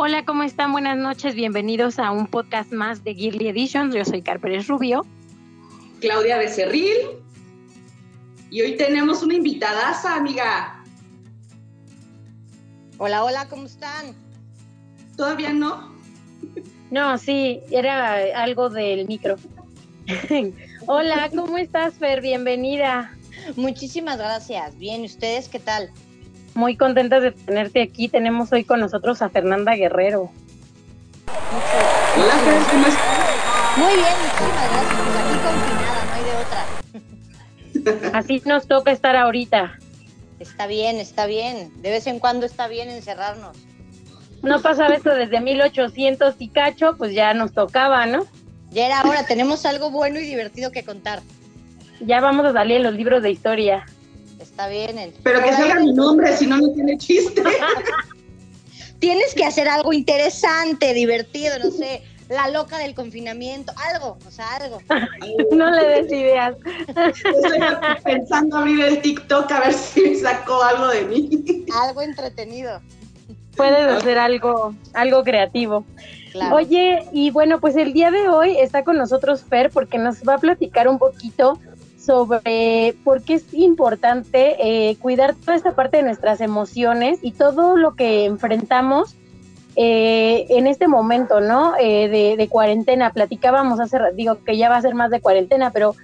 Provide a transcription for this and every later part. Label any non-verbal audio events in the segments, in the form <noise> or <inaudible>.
Hola, ¿cómo están? Buenas noches, bienvenidos a un podcast más de Girly Edition. Yo soy Carpérez Rubio. Claudia Becerril. Y hoy tenemos una invitadaza, amiga. Hola, hola, ¿cómo están? ¿Todavía no? No, sí, era algo del micro. <laughs> hola, ¿cómo estás, Fer? Bienvenida. Muchísimas gracias. Bien, ¿ustedes qué tal? Muy contentas de tenerte aquí. Tenemos hoy con nosotros a Fernanda Guerrero. Hola, Fer, ¿cómo estás? Muy bien, muchísimas gracias. Pues aquí confinada, no hay de otra. <laughs> Así nos toca estar ahorita. Está bien, está bien. De vez en cuando está bien encerrarnos. No pasaba esto desde 1800 y cacho, pues ya nos tocaba, ¿no? Ya era hora, tenemos algo bueno y divertido que contar. Ya vamos a salir en los libros de historia. Está bien. en- Pero que salga mi nombre, si no, no tiene chiste. <laughs> Tienes que hacer algo interesante, divertido, no sé, la loca del confinamiento, algo, o sea, algo. <laughs> No le des ideas. Estoy pensando abrir el TikTok a ver si sacó algo de mí. Algo entretenido. Puedes hacer algo, algo creativo. Claro. Oye, y bueno, pues el día de hoy está con nosotros Fer porque nos va a platicar un poquito sobre por qué es importante eh, cuidar toda esta parte de nuestras emociones y todo lo que enfrentamos eh, en este momento, ¿no? Eh, de, de cuarentena. Platicábamos hace, digo que ya va a ser más de cuarentena, pero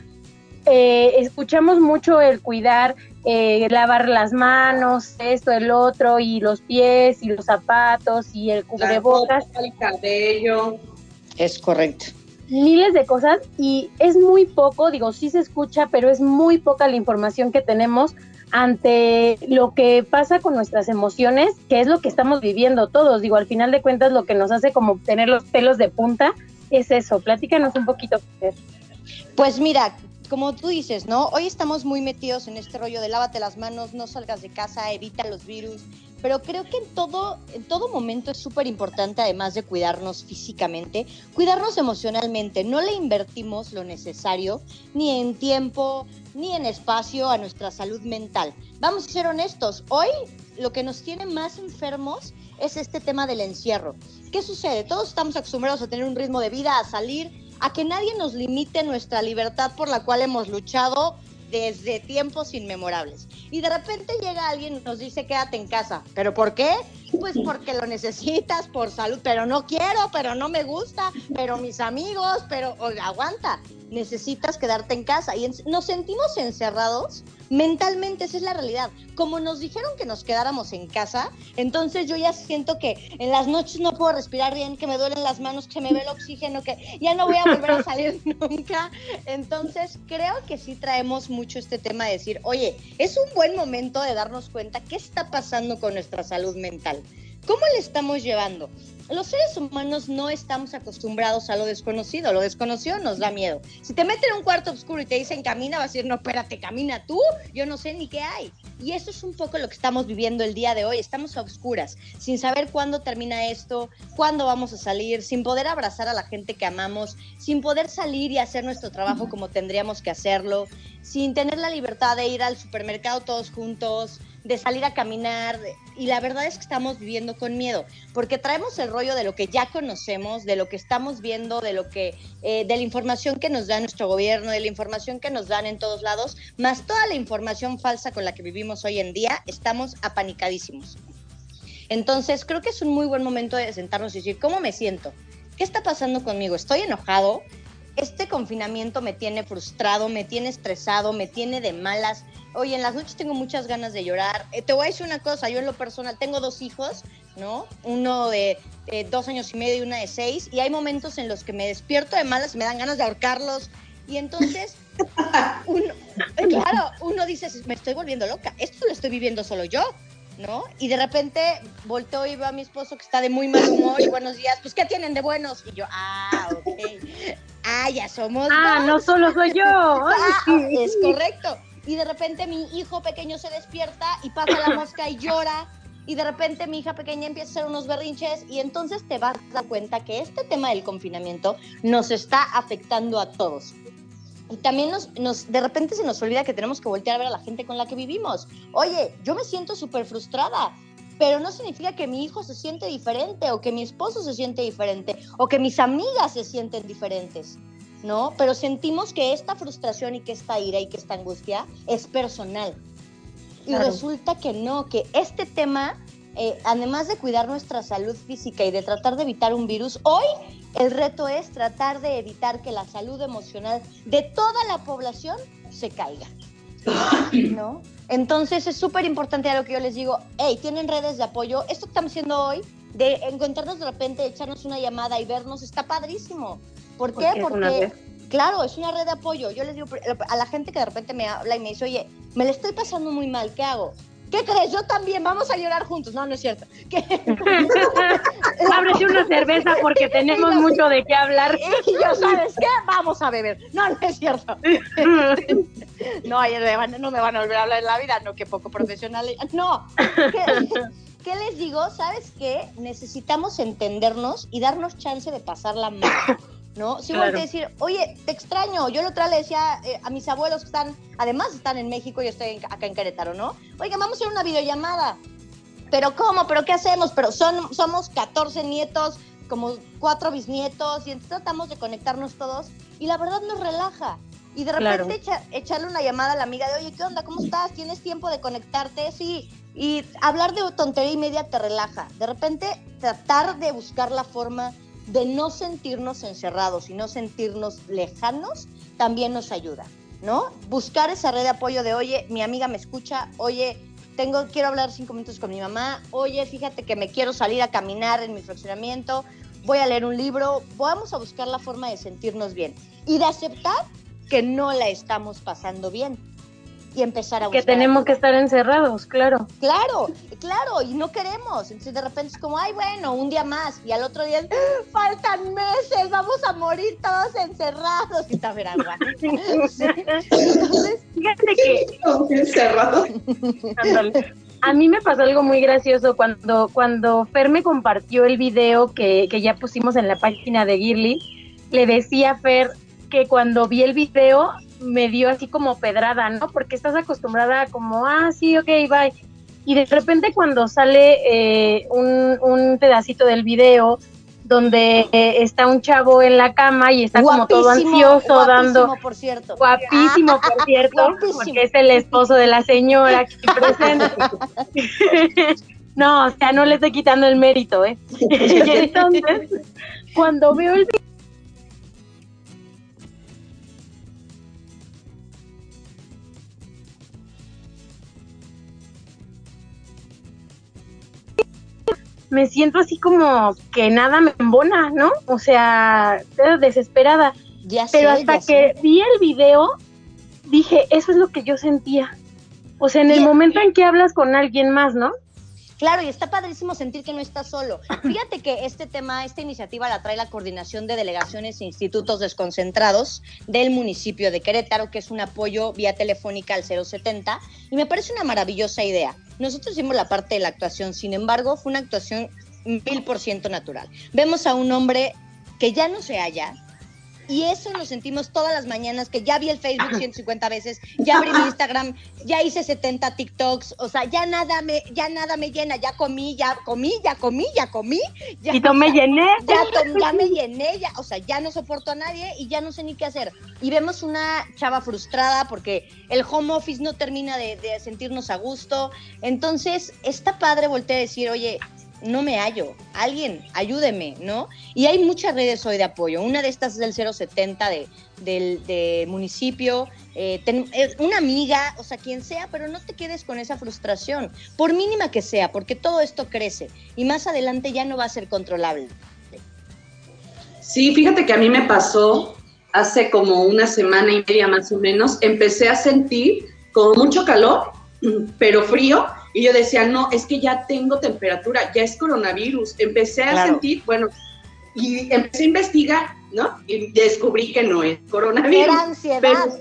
eh, escuchamos mucho el cuidar, eh, lavar las manos, esto, el otro, y los pies, y los zapatos, y el La cubrebocas ropa, el cabello. Es correcto. Miles de cosas y es muy poco, digo, sí se escucha, pero es muy poca la información que tenemos ante lo que pasa con nuestras emociones, que es lo que estamos viviendo todos. Digo, al final de cuentas lo que nos hace como tener los pelos de punta es eso. Platícanos un poquito. Pues mira, como tú dices, ¿no? Hoy estamos muy metidos en este rollo de lávate las manos, no salgas de casa, evita los virus, pero creo que en todo, en todo momento es súper importante, además de cuidarnos físicamente, cuidarnos emocionalmente. No le invertimos lo necesario, ni en tiempo, ni en espacio a nuestra salud mental. Vamos a ser honestos, hoy lo que nos tiene más enfermos es este tema del encierro. ¿Qué sucede? Todos estamos acostumbrados a tener un ritmo de vida, a salir, a que nadie nos limite nuestra libertad por la cual hemos luchado desde tiempos inmemorables. Y de repente llega alguien y nos dice quédate en casa. ¿Pero por qué? Pues porque lo necesitas, por salud, pero no quiero, pero no me gusta, pero mis amigos, pero aguanta, necesitas quedarte en casa. Y en- nos sentimos encerrados mentalmente, esa es la realidad. Como nos dijeron que nos quedáramos en casa, entonces yo ya siento que en las noches no puedo respirar bien, que me duelen las manos, que me ve el oxígeno, que ya no voy a volver a salir <laughs> nunca. Entonces creo que sí traemos mucho este tema de decir, oye, es un buen momento de darnos cuenta qué está pasando con nuestra salud mental. ¿Cómo le estamos llevando? Los seres humanos no estamos acostumbrados a lo desconocido. Lo desconocido nos da miedo. Si te meten en un cuarto oscuro y te dicen camina, vas a decir, no, espérate, camina tú. Yo no sé ni qué hay. Y eso es un poco lo que estamos viviendo el día de hoy. Estamos a oscuras, sin saber cuándo termina esto, cuándo vamos a salir, sin poder abrazar a la gente que amamos, sin poder salir y hacer nuestro trabajo como tendríamos que hacerlo, sin tener la libertad de ir al supermercado todos juntos, de salir a caminar. Y la verdad es que estamos viviendo con miedo, porque traemos el rollo de lo que ya conocemos, de lo que estamos viendo, de lo que, eh, de la información que nos da nuestro gobierno, de la información que nos dan en todos lados, más toda la información falsa con la que vivimos hoy en día, estamos apanicadísimos. Entonces, creo que es un muy buen momento de sentarnos y decir, ¿cómo me siento? ¿Qué está pasando conmigo? ¿Estoy enojado? Este confinamiento me tiene frustrado, me tiene estresado, me tiene de malas. Oye, en las noches tengo muchas ganas de llorar. Eh, te voy a decir una cosa, yo en lo personal tengo dos hijos, ¿no? Uno de eh, dos años y medio y una de seis, y hay momentos en los que me despierto de malas y me dan ganas de ahorcarlos. Y entonces, <laughs> uno, eh, claro, uno dices, me estoy volviendo loca, esto lo estoy viviendo solo yo, ¿no? Y de repente volteo y veo a mi esposo que está de muy mal humor y buenos días, pues ¿qué tienen de buenos? Y yo, ah, ok. Ah, ya somos. Ah, no solo soy yo. <laughs> Ah, es correcto. Y de repente mi hijo pequeño se despierta y pasa la mosca y llora. Y de repente mi hija pequeña empieza a hacer unos berrinches y entonces te vas a dar cuenta que este tema del confinamiento nos está afectando a todos. Y también nos, nos, de repente se nos olvida que tenemos que voltear a ver a la gente con la que vivimos. Oye, yo me siento súper frustrada, pero no significa que mi hijo se siente diferente o que mi esposo se siente diferente o que mis amigas se sienten diferentes, ¿no? Pero sentimos que esta frustración y que esta ira y que esta angustia es personal. Y Claro. resulta que no, que este tema, eh, además de cuidar nuestra salud física y de tratar de evitar un virus, hoy el reto es tratar de evitar que la salud emocional de toda la población se caiga. ¿No? Entonces es súper importante a lo que yo les digo, hey, tienen redes de apoyo, esto que estamos haciendo hoy, de encontrarnos de repente, echarnos una llamada y vernos, está padrísimo. ¿Por qué? Porque claro, es una red de apoyo. Yo les digo a la gente que de repente me habla y me dice, oye, me le estoy pasando muy mal, ¿qué hago? ¿Qué crees? Yo también, vamos a llorar juntos. No, no es cierto. <laughs> ¿Qué? <laughs> Ábrete una cerveza porque <laughs> tenemos mucho de qué hablar. Y yo, ¿sabes qué? Vamos a beber. No, no es cierto. No, no me van a volver a hablar en la vida, no, que poco profesional. No, ¿qué, qué les digo? ¿Sabes qué? Necesitamos entendernos y darnos chance de pasarla mal, ¿no? Si Claro. volteo a decir, oye, te extraño. Yo la otra le decía eh, a mis abuelos que están, además están en México y yo estoy en- acá en Querétaro, ¿no? Oiga, vamos a hacer una videollamada. ¿Pero cómo? ¿Pero qué hacemos? Pero son, somos 14 nietos, como cuatro bisnietos, y entonces tratamos de conectarnos todos, y la verdad nos relaja. Y de Claro. repente echa- echarle una llamada a la amiga de, oye, ¿qué onda? ¿Cómo estás? ¿Tienes tiempo de conectarte? Sí. Y hablar de tontería y media te relaja. De repente tratar de buscar la forma de no sentirnos encerrados y no sentirnos lejanos también nos ayuda, ¿no? Buscar esa red de apoyo de, oye, mi amiga me escucha, oye, tengo, quiero hablar cinco minutos con mi mamá, oye, fíjate que me quiero salir a caminar en mi fraccionamiento, voy a leer un libro, vamos a buscar la forma de sentirnos bien y de aceptar que no la estamos pasando bien y empezar a Que buscar tenemos que estar encerrados, claro. Claro, claro, y no queremos. Entonces de repente es como, ay, bueno, un día más. Y al otro día, es, faltan meses, vamos a morir todos encerrados. Y está veragua. <laughs> Entonces, Fíjate que Encerrado. Ándale. A mí me pasó algo muy gracioso cuando, cuando Fer me compartió el video que, que ya pusimos en la página de Girly. Le decía a Fer que cuando vi el video me dio así como pedrada, ¿no? Porque estás acostumbrada a como, ah, sí, ok, bye. Y de repente cuando sale eh, un, un pedacito del video donde eh, está un chavo en la cama y está como todo ansioso, guapísimo, dando por cierto. guapísimo, <laughs> por cierto, Guapísimo. porque es el esposo de la señora aquí presente. <laughs> no, o sea, no le estoy quitando el mérito, ¿eh? <laughs> y entonces, cuando veo el video, me siento así como que nada me embona, ¿no? O sea, desesperada. Ya sé, Pero hasta ya que sé. vi el video, dije, eso es lo que yo sentía. O sea, en el momento en que hablas con alguien más, ¿no? Claro, y está padrísimo sentir que no estás solo. Fíjate que este tema, esta iniciativa la trae la Coordinación de Delegaciones e Institutos Desconcentrados del municipio de Querétaro, que es un apoyo vía telefónica al 070, y me parece una maravillosa idea. Nosotros hicimos la parte de la actuación, sin embargo, fue una actuación mil por ciento natural. Vemos a un hombre que ya no se halla, y eso nos sentimos todas las mañanas, que ya vi el Facebook <laughs> 150 veces, ya abrí mi Instagram, ya hice 70 TikToks, o sea, ya nada me, ya nada me llena, ya comí, ya comí, ya comí, ya comí, ya, Y yo me llené. ya, to- ya me llené, ya, o sea, ya no soporto a nadie y ya no sé ni qué hacer. Y vemos una chava frustrada porque el home office no termina de, de sentirnos a gusto. Entonces, está padre voltear a decir, oye, no me hallo, alguien, ayúdeme, ¿no? Y hay muchas redes hoy de apoyo. Una de estas es el 070 de, del de municipio, eh, una amiga, o sea, quien sea, pero no te quedes con esa frustración, por mínima que sea, porque todo esto crece y más adelante ya no va a ser controlable. Sí, fíjate que a mí me pasó hace como una semana y media más o menos, empecé a sentir como mucho calor, pero frío, y yo decía, no, es que ya tengo temperatura, ya es coronavirus. Empecé a sentir, bueno, y empecé a investigar, ¿no? Y descubrí que no es coronavirus. Era ansiedad.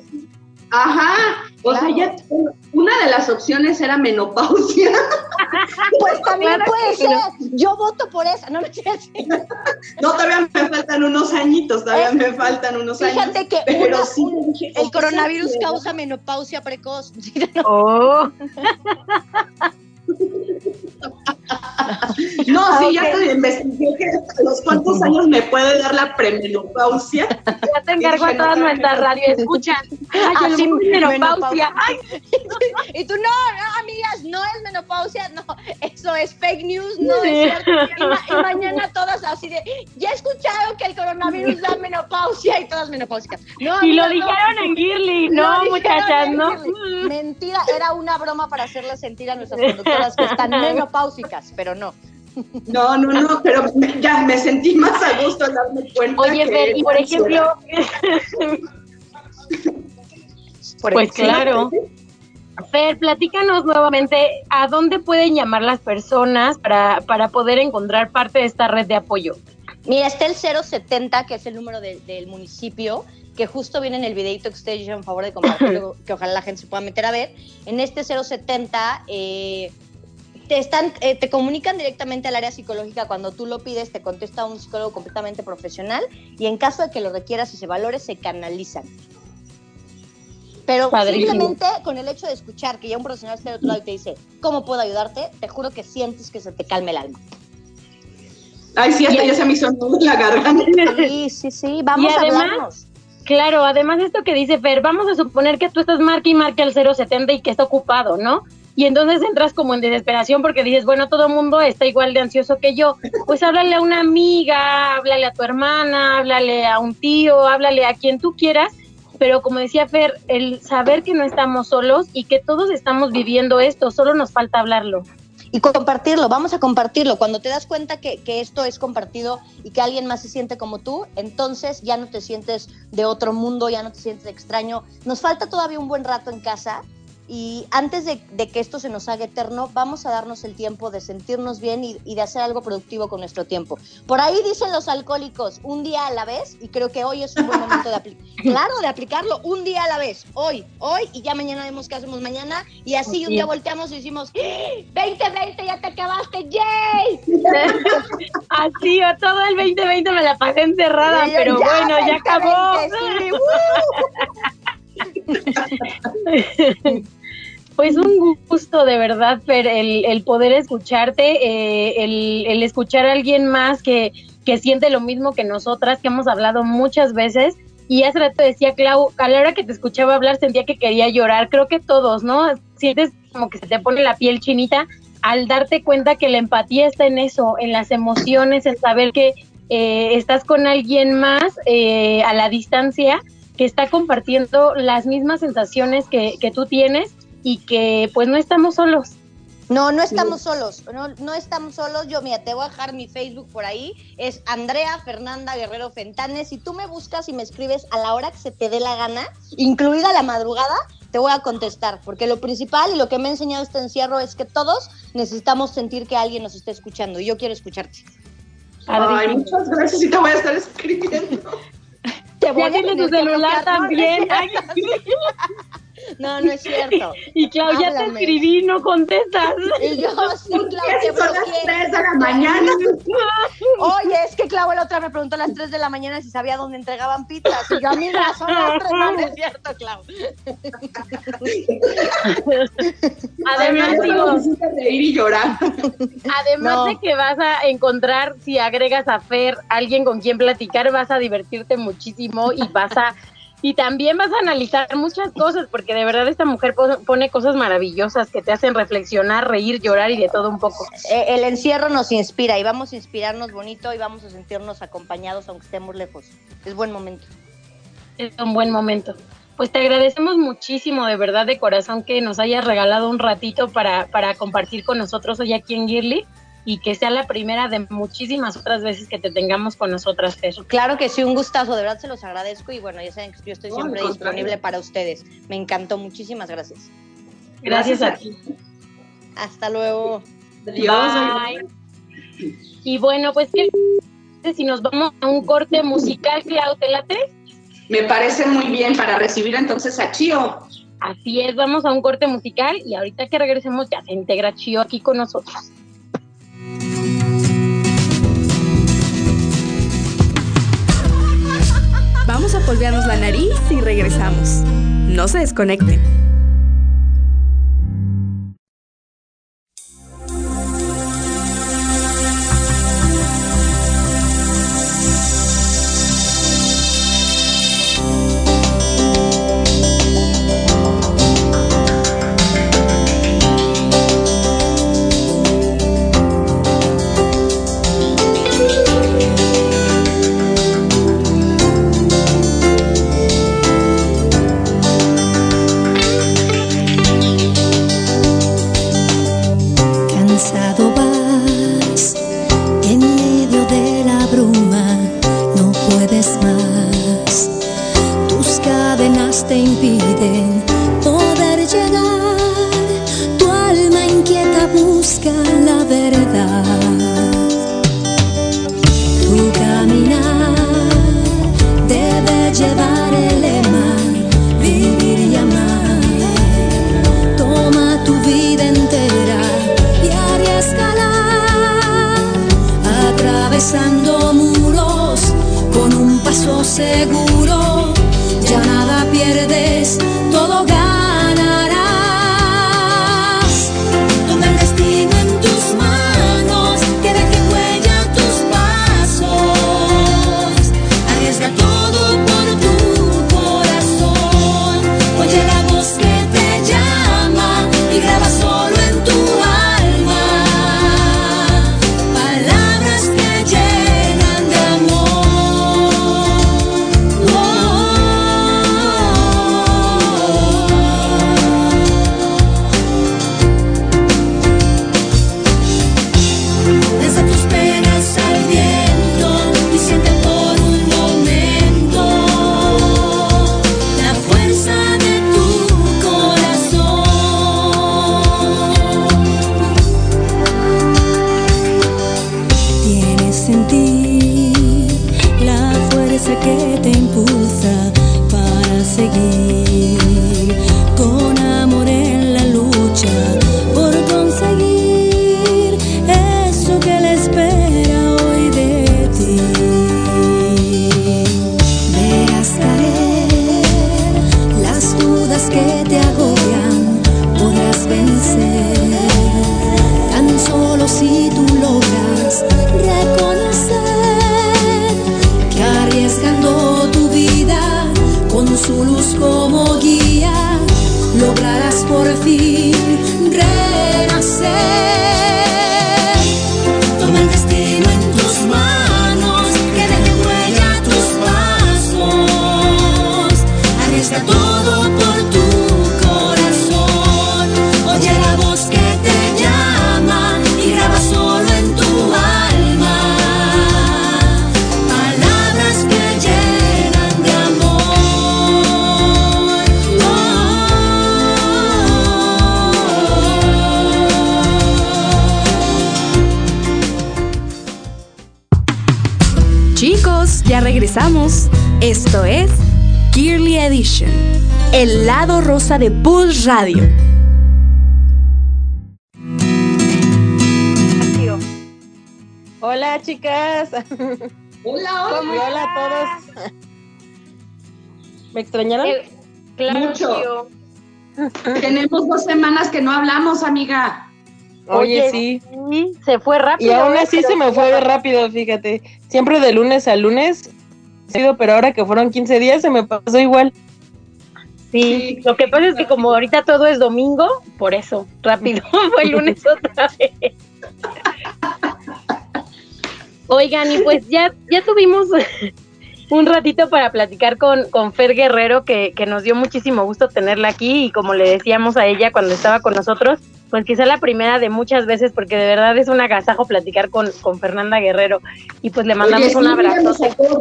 Ajá, o sea, ya una de las opciones era menopausia. <laughs> Pues también puede ser. Yo voto por esa, no me No, todavía me faltan unos añitos, todavía eh, me faltan unos años. Fíjate que pero sí, el coronavirus causa menopausia precoz. <laughs> Oh. <laughs> No, sí, ya te investigué que a los cuántos años me puede dar la premenopausia. Ya te <laughs> encargo a todas nuestras radio escuchan. Ay, Así menopausia. Y tú, no, no, amigas, no es menopausia, no, eso es fake news, no es cierto. Y, mañana todas así de, ya he escuchado que el coronavirus da menopausia y todas menopáusicas. No, y lo dijeron en Girly, no, muchachas, no. Mentira, era una broma para hacerle sentir a nuestras conductoras que están <laughs> menopáusicas, pero no. No, no, no, pero ya me sentí más a gusto al darme cuenta. Oye, Fer, y por ejemplo, <laughs> pues claro. Fer, platícanos nuevamente a dónde pueden llamar las personas para, para poder encontrar parte de esta red de apoyo. Mira, está el 070, que es el número del municipio, que justo viene en el videito que ustedes hicieron favor de compartirlo, <laughs> que ojalá la gente se pueda meter a ver. En este 070 eh, te, están, eh, te comunican directamente al área psicológica cuando tú lo pides, te contesta un psicólogo completamente profesional y en caso de que lo requieras y se valore, se canalizan. Pero simplemente con el hecho de escuchar que ya un profesional está del otro lado y te dice, ¿cómo puedo ayudarte? Te juro que sientes que se te calme el alma. Ay, sí, hasta ya se me hizo la garganta. Sí, sí, sí, vamos a hablarnos. Claro, además esto que dice Fer, vamos a suponer que tú estás marca y marca el 070 y que está ocupado, ¿no? Y entonces entras como en desesperación porque dices, bueno, todo el mundo está igual de ansioso que yo, pues háblale a una amiga, háblale a tu hermana, háblale a un tío, háblale a quien tú quieras, pero como decía Fer, el saber que no estamos solos y que todos estamos viviendo esto, solo nos falta hablarlo. Y compartirlo, vamos a compartirlo. Cuando te das cuenta que, que esto es compartido y que alguien más se siente como tú, entonces ya no te sientes de otro mundo, ya no te sientes extraño. Nos falta todavía un buen rato en casa, y antes de, que esto se nos haga eterno, vamos a darnos el tiempo de sentirnos bien y, de hacer algo productivo con nuestro tiempo. Por ahí dicen los alcohólicos, un día a la vez, y creo que hoy es un buen momento de aplicarlo. <laughs> Claro, de aplicarlo un día a la vez, hoy, hoy, y ya mañana vemos qué hacemos mañana, y así un día volteamos y decimos, ¡2020, ¡Ah! ya te acabaste, ¡yay! <laughs> así, o todo el 2020 me la pasé encerrada, pero bueno, ya acabó. <laughs> Pues un gusto de verdad, Fer, el, poder escucharte, eh, el, escuchar a alguien más que, que siente lo mismo que nosotras, que hemos hablado muchas veces. Y hace rato decía Clau, a la hora que te escuchaba hablar sentía que quería llorar. Creo que todos, ¿no? Sientes como que se te pone la piel chinita al darte cuenta que la empatía está en eso, en las emociones, en saber que eh, estás con alguien más eh, a la distancia que está compartiendo las mismas sensaciones que, que tú tienes y que pues no estamos solos. No, no estamos solos, no, no estamos solos. Yo, mira, te voy a dejar mi Facebook por ahí. Es Andrea Fernanda Guerrero Fentanes. Si tú me buscas y me escribes a la hora que se te dé la gana, incluida la madrugada, te voy a contestar. Porque lo principal y lo que me ha enseñado este encierro es que todos necesitamos sentir que alguien nos está escuchando. Y yo quiero escucharte. Ay, muchas gracias y te voy a estar escribiendo. Te voy a tu celular también. <laughs> No, no es cierto. <laughs> Y Claudia ya te escribí, no contestas. Y yo, sí, <laughs> Claudia, son las 3 de la mañana. <laughs> Oye, es que Clau la otra me preguntó a las 3 de la mañana si sabía dónde entregaban pizzas. Y yo, a mí razón, las 3, no, es cierto, Clau. Además, digo, ir y llorar. Además de que vas a encontrar, si agregas a Fer, alguien con quien platicar, vas a divertirte muchísimo y vas a y también vas a analizar muchas cosas, porque de verdad esta mujer pone cosas maravillosas que te hacen reflexionar, reír, llorar y de todo un poco. Eh, el encierro nos inspira y vamos a inspirarnos bonito y vamos a sentirnos acompañados aunque estemos lejos. Es buen momento. Es un buen momento. Pues te agradecemos muchísimo, de verdad, de corazón, que nos hayas regalado un ratito para, para compartir con nosotros hoy aquí en Girly. Y que sea la primera de muchísimas otras veces que te tengamos con nosotras, Fer. Claro que sí, un gustazo, de verdad se los agradezco y bueno, ya saben que yo estoy siempre disponible para ustedes. Me encantó, muchísimas gracias. Gracias, a ti. Hasta luego. Bye. Y bueno, pues ¿qué si nos vamos a un corte musical, Clau, ¿te late? Me parece muy bien para recibir entonces a Chio. Así es, vamos a un corte musical y ahorita que regresemos ya se integra Chio aquí con nosotros. A polvearnos la nariz y regresamos. No se desconecten. De Pulse Radio. Hola chicas. <laughs> Hola, hola. Hola a todos. ¿Me extrañaron? Eh, claro, Mucho. Tenemos dos semanas que no hablamos, amiga. Oye, sí. Se fue rápido. Y aún ¿eh? así se me fue rápido, fíjate. Siempre de lunes a lunes pero ahora que fueron 15 días se me pasó igual. Sí, lo que pasa es que como ahorita todo es domingo, por eso, rápido, <laughs> fue el <laughs> lunes otra vez. Oigan, y pues ya, ya tuvimos <laughs> un ratito para platicar con, con Fer Guerrero, que, que nos dio muchísimo gusto tenerla aquí, y como le decíamos a ella cuando estaba con nosotros, pues quizá la primera de muchas veces, porque de verdad es un agasajo platicar con, con Fernanda Guerrero. Y pues le mandamos un abrazo.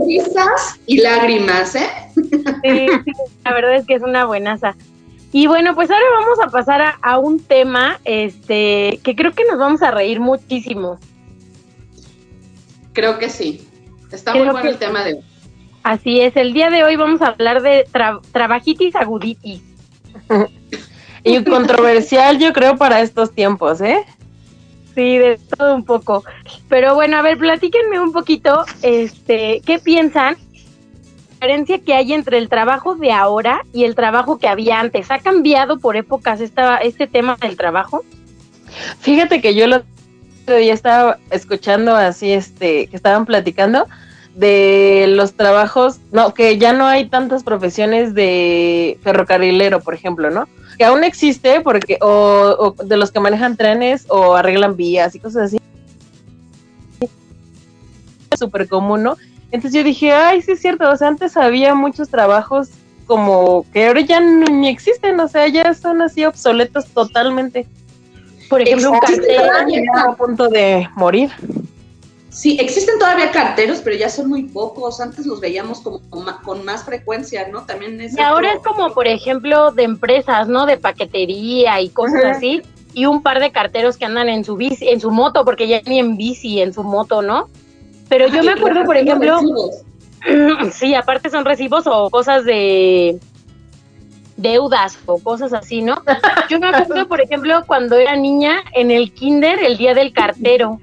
risas y lágrimas, ¿eh? Sí, la verdad es que es una buenaza. Y bueno, pues ahora vamos a pasar a, un tema este que creo que nos vamos a reír muchísimo. Creo que sí. Está muy bueno el tema de hoy. Así es, el día de hoy vamos a hablar de trabajitis aguditis. <laughs> <laughs> y controversial, yo creo, para estos tiempos, ¿eh? Sí, de todo un poco. Pero bueno, a ver, platíquenme un poquito, este, ¿qué piensan? La diferencia que hay entre el trabajo de ahora y el trabajo que había antes. ¿Ha cambiado por épocas esta, este tema del trabajo? Fíjate que yo lo día estaba escuchando así, este, que estaban platicando de los trabajos, no, que ya no hay tantas profesiones de ferrocarrilero, por ejemplo, ¿no? Que aún existe porque, o, de los que manejan trenes o arreglan vías y cosas así. Es súper común, ¿no? Entonces yo dije, ay, sí es cierto, o sea, antes había muchos trabajos como que ahora ya ni existen, o sea, ya son así obsoletos totalmente. Por ejemplo, un cartero a punto de morir. Sí, existen todavía carteros, pero ya son muy pocos. Antes los veíamos como con más frecuencia, ¿no? También es. Y ahora es como, por ejemplo, de empresas, ¿no? De paquetería y cosas así. Y un par de carteros que andan en su bici, en su moto, porque ya ni en bici, en su moto, ¿no? Pero yo me acuerdo, por ejemplo. <clears throat> Sí, aparte son recibos o cosas de deudas o cosas así, ¿no? Yo me acuerdo, <laughs> por ejemplo, cuando era niña en el kinder, el día del cartero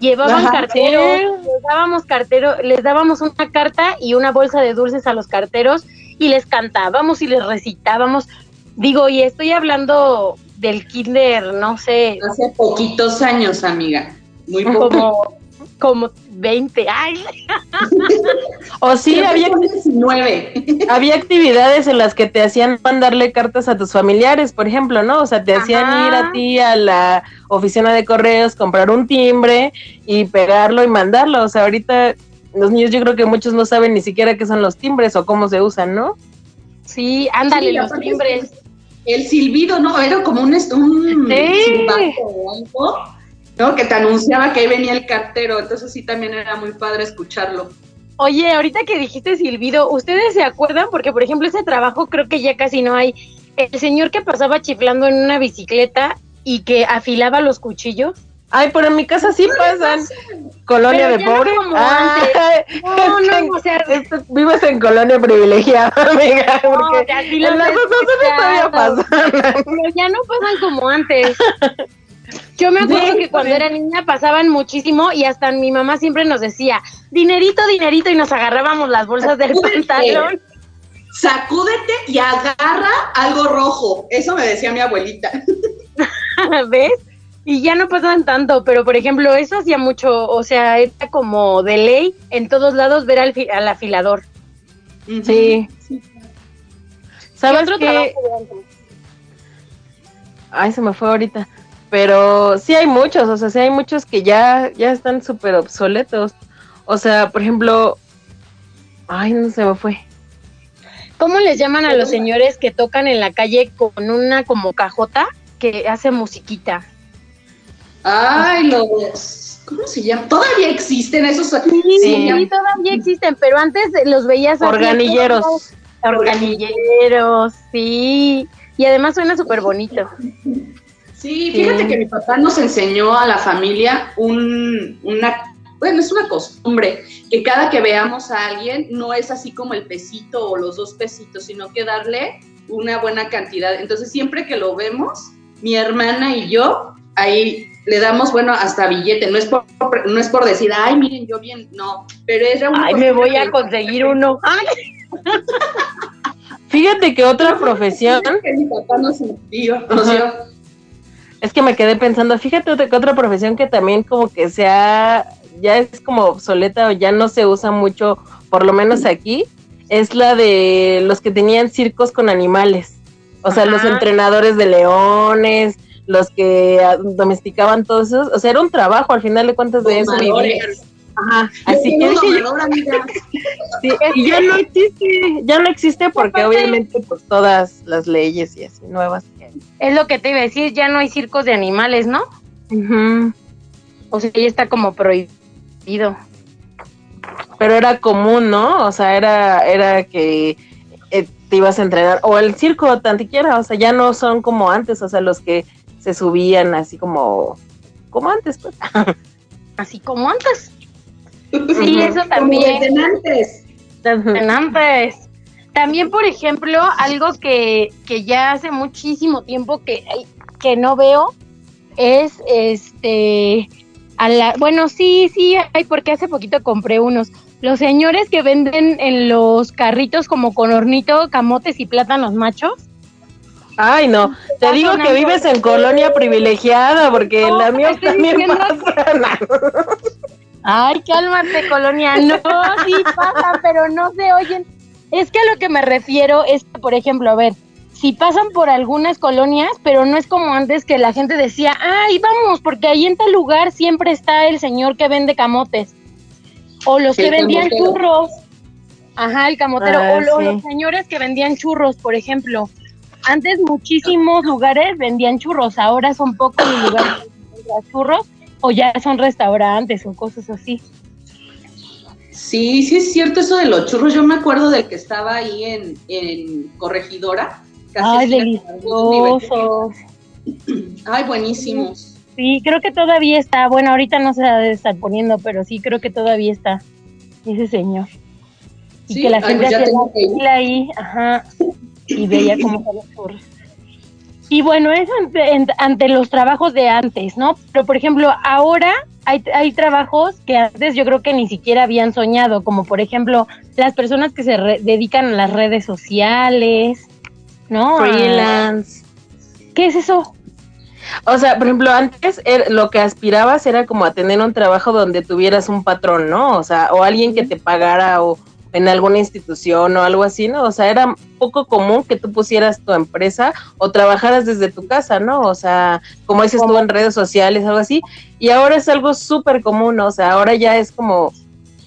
Llevaban carteros, les dábamos cartero, les dábamos una carta y una bolsa de dulces a los carteros y les cantábamos y les recitábamos. Digo, y estoy hablando del kinder, no sé. Hace poquitos años, amiga. Muy poco. Como, como 20. ¡Ay! <laughs> o sí, había, 19. <laughs> había actividades en las que te hacían mandarle cartas a tus familiares, por ejemplo, ¿no? O sea, te hacían ir a ti a la oficina de correos, comprar un timbre y pegarlo y mandarlo. O sea, ahorita los niños yo creo que muchos no saben ni siquiera qué son los timbres o cómo se usan, ¿no? Sí, ándale, los timbres. El silbido, ¿no? Era como un, un sí. ¿No? Que te anunciaba que ahí venía el cartero, entonces sí también era muy padre escucharlo. Oye, ahorita que dijiste silbido, ¿ustedes se acuerdan? Porque, por ejemplo, ese trabajo creo que ya casi no hay. El señor que pasaba chiflando en una bicicleta y que afilaba los cuchillos. Ay, pero en mi casa sí pasan. Colonia de pobre. <laughs> No, no, o sea, vives en colonia privilegiada, <laughs> amiga. Porque en las todavía pasan. Pero ya no pasan como antes. <laughs> Yo me acuerdo que cuando era niña pasaban muchísimo y hasta mi mamá siempre nos decía, dinerito, dinerito, y nos agarrábamos las bolsas del pantalón. Sacúdete y agarra algo rojo. Eso me decía mi abuelita. <laughs> ¿Ves? Y ya no pasan tanto, pero por ejemplo, eso hacía mucho, o sea, era como de ley en todos lados ver al, al afilador. Sí. ¿Sabes qué? Ay, se me fue ahorita. Pero sí hay muchos, o sea, sí hay muchos que ya, ya están súper obsoletos. O sea, por ejemplo, ay, no se me fue. ¿Cómo les llaman a los señores que tocan en la calle con una como cajota que hace musiquita? Ay, los ¿Cómo se llama? Todavía existen esos. Sí, sí, todavía existen, pero antes los veías. Organilleros. Organilleros, sí. Y además suena súper bonito. Sí, fíjate que mi papá nos enseñó a la familia un, una, bueno, es una costumbre, que cada que veamos a alguien no es así como el pesito o los dos pesitos, sino que darle una buena cantidad. Entonces, siempre que lo vemos, mi hermana y yo, ahí le damos, bueno, hasta billete. No es por, no es por decir, ay, miren, yo bien, no, pero es Ay, me voy a conseguir uno. <laughs> Fíjate que otra profesión. Que mi papá nos dio, nos dio es que me quedé pensando, fíjate que otra profesión que también como que sea, ya es como obsoleta o ya no se usa mucho, por lo menos aquí, es la de los que tenían circos con animales. O sea, los entrenadores de leones, los que domesticaban todos esos, o sea, era un trabajo al final de cuentas de eso Ajá, así que <laughs> sí, y ya no existe, ya no existe porque obviamente pues todas las leyes y así nuevas. Es lo que te iba a decir, ya no hay circos de animales, ¿no? O sea, ya está como prohibido. Pero era común, ¿no? O sea, era, era que eh, te ibas a entrenar, o el circo, tantiquiera, o sea, ya no son como antes, o sea, los que se subían así como, como antes, pues. <laughs> así como antes. Sí, eso también. Como antes. antes. También, por ejemplo, algo que, que ya hace muchísimo tiempo que, que no veo es este. A la, bueno, sí, sí, hay, porque hace poquito compré unos. Los señores que venden en los carritos como con hornito, camotes y plátanos machos. Ay, no. Te digo que vives en colonia privilegiada, porque la mía también pasa. <laughs> Ay, cálmate, colonia. No, sí pasa, pero no se oyen. Es que a lo que me refiero es, por ejemplo, a ver, si pasan por algunas colonias, pero no es como antes que la gente decía, ay, vamos, porque ahí en tal lugar siempre está el señor que vende camotes. O los que vendían churros. Ajá, el camotero. Ah, o los señores que vendían churros, por ejemplo. Antes muchísimos lugares vendían churros, ahora son pocos los lugares que venden churros o ya son restaurantes o cosas así. Sí, sí es cierto eso de los churros. Yo me acuerdo del que estaba ahí en, en Corregidora. Ay, deliciosos. <clears throat> Ay, buenísimos. Sí, creo que todavía está. Bueno, ahorita no se estar poniendo, pero sí creo que todavía está ese señor. Y que la gente hacía la ahí, ajá y veía cómo se Y bueno, eso ante, los trabajos de antes, ¿no? Pero por ejemplo, ahora hay, hay trabajos que antes yo creo que ni siquiera habían soñado, como por ejemplo las personas que se dedican a las redes sociales, ¿no? Freelance. ¿Qué es eso? O sea, por ejemplo, antes er, lo que aspirabas era como a tener un trabajo donde tuvieras un patrón, ¿no? O sea, o alguien que te pagara o en alguna institución o algo así, ¿no? O sea, era poco común que tú pusieras tu empresa o trabajaras desde tu casa, ¿no? O sea, como dices tú en redes sociales, algo así. Y ahora es algo súper común, ¿no? O sea, ahora ya es como,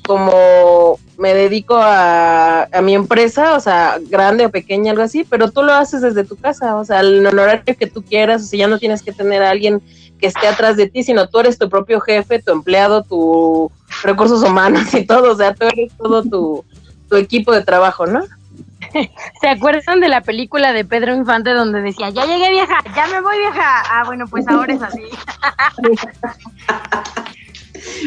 como me dedico a, a, mi empresa, o sea, grande o pequeña, algo así, pero tú lo haces desde tu casa, o sea, el horario que tú quieras, o sea, ya no tienes que tener a alguien que esté atrás de ti, sino tú eres tu propio jefe, tu empleado, tu recursos humanos y todo, o sea, tú eres todo tu, tu equipo de trabajo, ¿no? ¿Se acuerdan de la película de Pedro Infante donde decía, ya llegué vieja, ya me voy vieja? Ah, bueno, pues ahora es así. <laughs>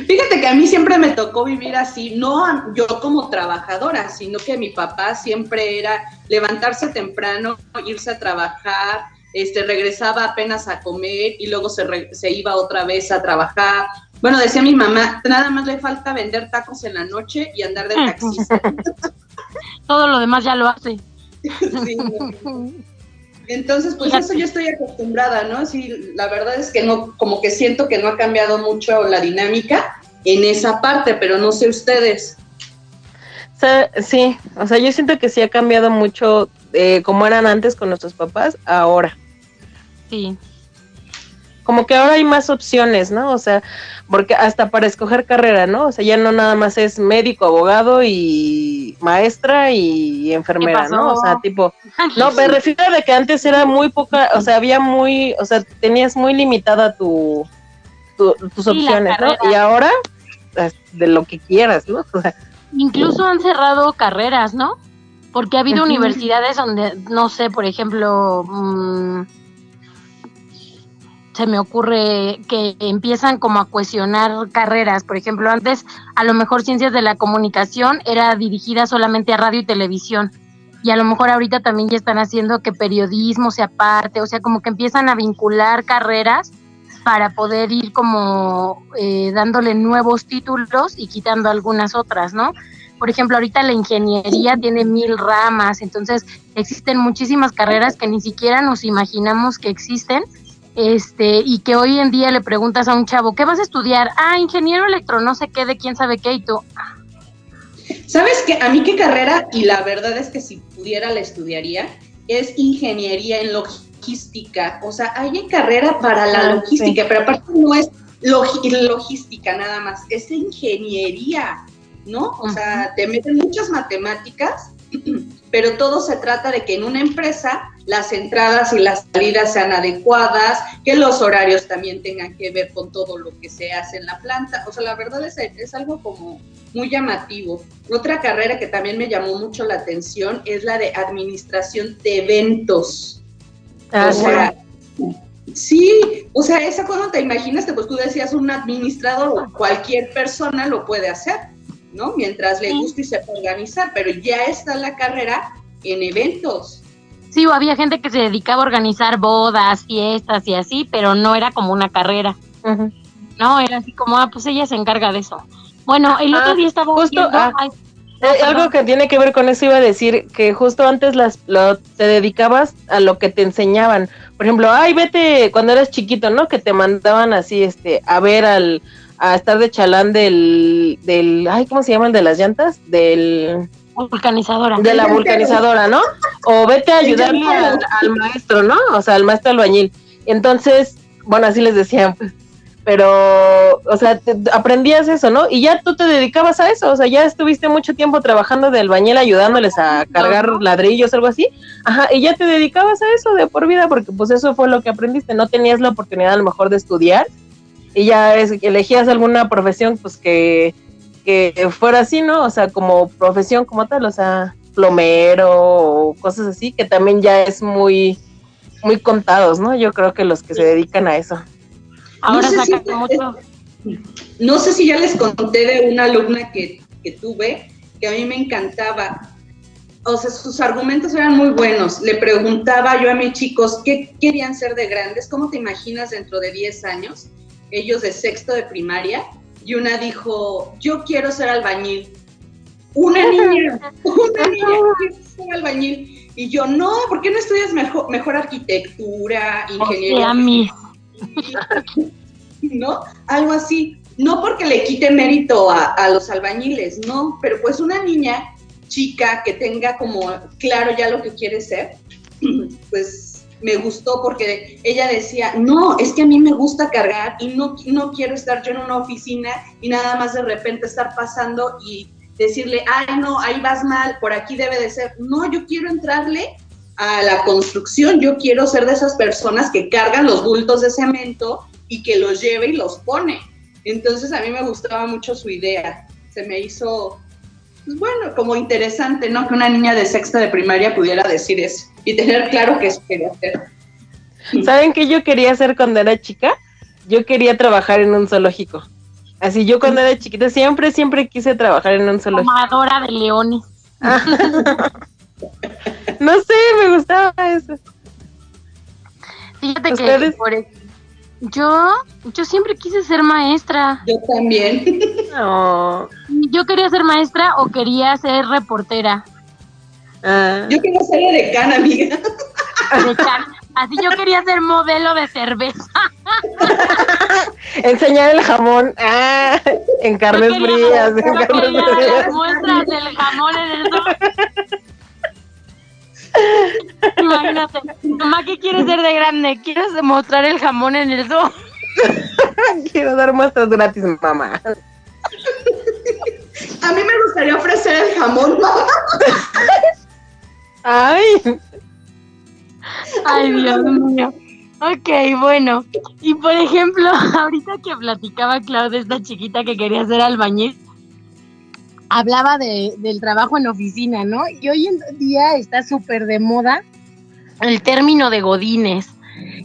Fíjate que a mí siempre me tocó vivir así, no yo como trabajadora, sino que mi papá siempre era levantarse temprano, irse a trabajar, este, regresaba apenas a comer y luego se, se iba otra vez a trabajar. Bueno, decía mi mamá, nada más le falta vender tacos en la noche y andar de taxista. <laughs> <laughs> Todo lo demás ya lo hace. Entonces, pues eso yo estoy acostumbrada, ¿no? Sí, la verdad es que no, como que siento que no ha cambiado mucho la dinámica en esa parte, pero no sé ustedes. Sí, o sea, yo siento que sí ha cambiado mucho eh, como eran antes con nuestros papás, ahora. Sí. Como que ahora hay más opciones, ¿no? O sea, porque hasta para escoger carrera, ¿no? O sea, ya no nada más es médico, abogado y maestra y enfermera, ¿no? O sea, tipo, <laughs> no, me refiero a que antes era muy poca, o sea, había muy, o sea, tenías muy limitada tu, tus opciones, ¿no? Y ahora, de lo que quieras, ¿no? O sea, Incluso han cerrado carreras, ¿no? Porque ha habido universidades donde, no sé, por ejemplo, mmm, se me ocurre que empiezan como a cuestionar carreras. Por ejemplo, antes a lo mejor ciencias de la comunicación era dirigida solamente a radio y televisión. Y a lo mejor ahorita también ya están haciendo que periodismo sea parte, o sea, como que empiezan a vincular carreras para poder ir como eh, dándole nuevos títulos y quitando algunas otras, ¿no? Por ejemplo, ahorita la ingeniería tiene mil ramas, entonces existen muchísimas carreras que ni siquiera nos imaginamos que existen este, y que hoy en día le preguntas a un chavo, ¿qué vas a estudiar? Ah, ingeniero electro, no sé qué, de quién sabe qué, y tú. ¿Sabes qué? A mí qué carrera, y la verdad es que si pudiera la estudiaría, es ingeniería en logística. O sea, hay carrera para la ah, logística, pero aparte no es logística nada más, es ingeniería, ¿no? O sea, te meten muchas matemáticas, pero todo se trata de que en una empresa las entradas y las salidas sean adecuadas, que los horarios también tengan que ver con todo lo que se hace en la planta. O sea, la verdad es, es algo como muy llamativo. Otra carrera que también me llamó mucho la atención es la de administración de eventos. Ah, o sea, sí, o sea, esa cuando te imaginas, pues tú decías un administrador o cualquier persona lo puede hacer, ¿no? Mientras le guste y sepa organizar, pero ya está la carrera en eventos. Sí, o había gente que se dedicaba a organizar bodas, fiestas y así, pero no era como una carrera. No, era así como, ah, pues ella se encarga de eso. Bueno, el otro ah, día estaba justo, ah, eh, algo que tiene que ver con eso iba a decir que justo antes las lo, te dedicabas a lo que te enseñaban. Por ejemplo, ay, vete cuando eras chiquito, ¿no? Que te mandaban así, este, a ver al, a estar de chalán del, del, ay, ¿cómo se llaman de las llantas? Del vulcanizadora. De la vulcanizadora, ¿no? O vete a ayudarle al, maestro, ¿no? O sea, al maestro albañil. Entonces, bueno, así les decían, pues. Pero, o sea, aprendías eso, ¿no? Y ya tú te dedicabas a eso, o sea, ya estuviste mucho tiempo trabajando de albañil ayudándoles a cargar ladrillos, algo así. Ajá, y ya te dedicabas a eso de por vida, porque pues eso fue lo que aprendiste, no tenías la oportunidad a lo mejor de estudiar y ya elegías alguna profesión pues que que fuera así, ¿no? O sea, como profesión como tal, o sea, plomero o cosas así, que también ya es muy, muy contados, ¿no? Yo creo que los que se dedican a eso. Ahora no sé, si, no sé si ya les conté de una alumna que, que tuve, que a mí me encantaba. O sea, sus argumentos eran muy buenos. Le preguntaba yo a mis chicos qué querían ser de grandes, cómo te imaginas dentro de 10 años, ellos de sexto de primaria, y una dijo, yo quiero ser albañil. Una niña, una niña quiere ser albañil. Y yo, no, ¿por qué no estudias mejor, mejor arquitectura, ingeniería? <laughs> ¿No? Algo así. No porque le quite mérito a, a los albañiles, no, pero pues una niña chica que tenga como claro ya lo que quiere ser, <clears throat> pues me gustó porque ella decía, no, es que a mí me gusta cargar y no, no quiero estar yo en una oficina y nada más de repente estar pasando y decirle, ay, no, ahí vas mal, por aquí debe de ser. No, yo quiero entrarle a la construcción, yo quiero ser de esas personas que cargan los bultos de cemento y que los lleve y los pone. Entonces a mí me gustaba mucho su idea, se me hizo, pues bueno, como interesante, ¿no? Que una niña de sexta de primaria pudiera decir eso y tener claro qué quería hacer. ¿Saben qué yo quería hacer cuando era chica? Yo quería trabajar en un zoológico. Así yo cuando era chiquita siempre, siempre quise trabajar en un zoológico. Tomadora de leones. <laughs> no sé, me gustaba eso. Fíjate que por yo, yo siempre quise ser maestra. Yo también. Yo quería ser maestra o quería ser reportera. Ah. Yo quería ser de decana, amiga. Así yo quería ser modelo de cerveza. Enseñar el jamón ah, en carnes frías. En carnes frías. Muestras del jamón en el Imagínate, mamá, ¿qué quieres ser de grande? ¿Quieres demostrar el jamón en el zoo? <laughs> Quiero dar muestras gratis, mamá. A mí me gustaría ofrecer el jamón, mamá. Ay. Ay, Dios mío. Ok, bueno. Y por ejemplo, <laughs> ahorita que platicaba Claudia, esta chiquita que quería ser albañil, hablaba de, del trabajo en oficina, ¿no? Y hoy en día está súper de moda el término de godines,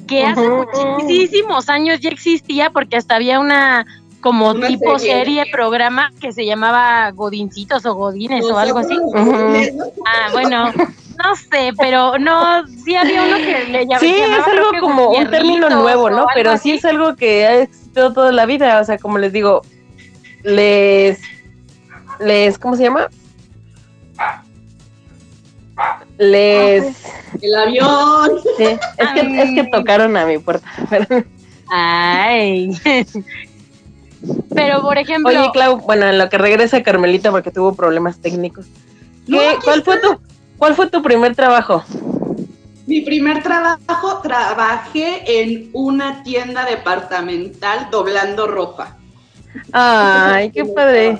que hace muchísimos años ya existía porque hasta había una como tipo serie. programa que se llamaba Godincitos o Godines o algo así. Ah, bueno, no sé, pero no, sí había uno que le llamaba. Sí, es algo como un término nuevo, ¿no? Pero sí es algo que ha existido toda la vida, o sea, como les digo, les les, ¿cómo se llama? Les... El avión. Sí, es que, es que tocaron a mi puerta. <laughs> Ay. Pero por ejemplo. Oye, Clau, bueno, en lo que regresa Carmelita porque tuvo problemas técnicos. ¿Qué, ¿Cuál fue tu cuál fue tu primer trabajo? Mi primer trabajo, trabajé en una tienda departamental doblando ropa. Ay, qué padre.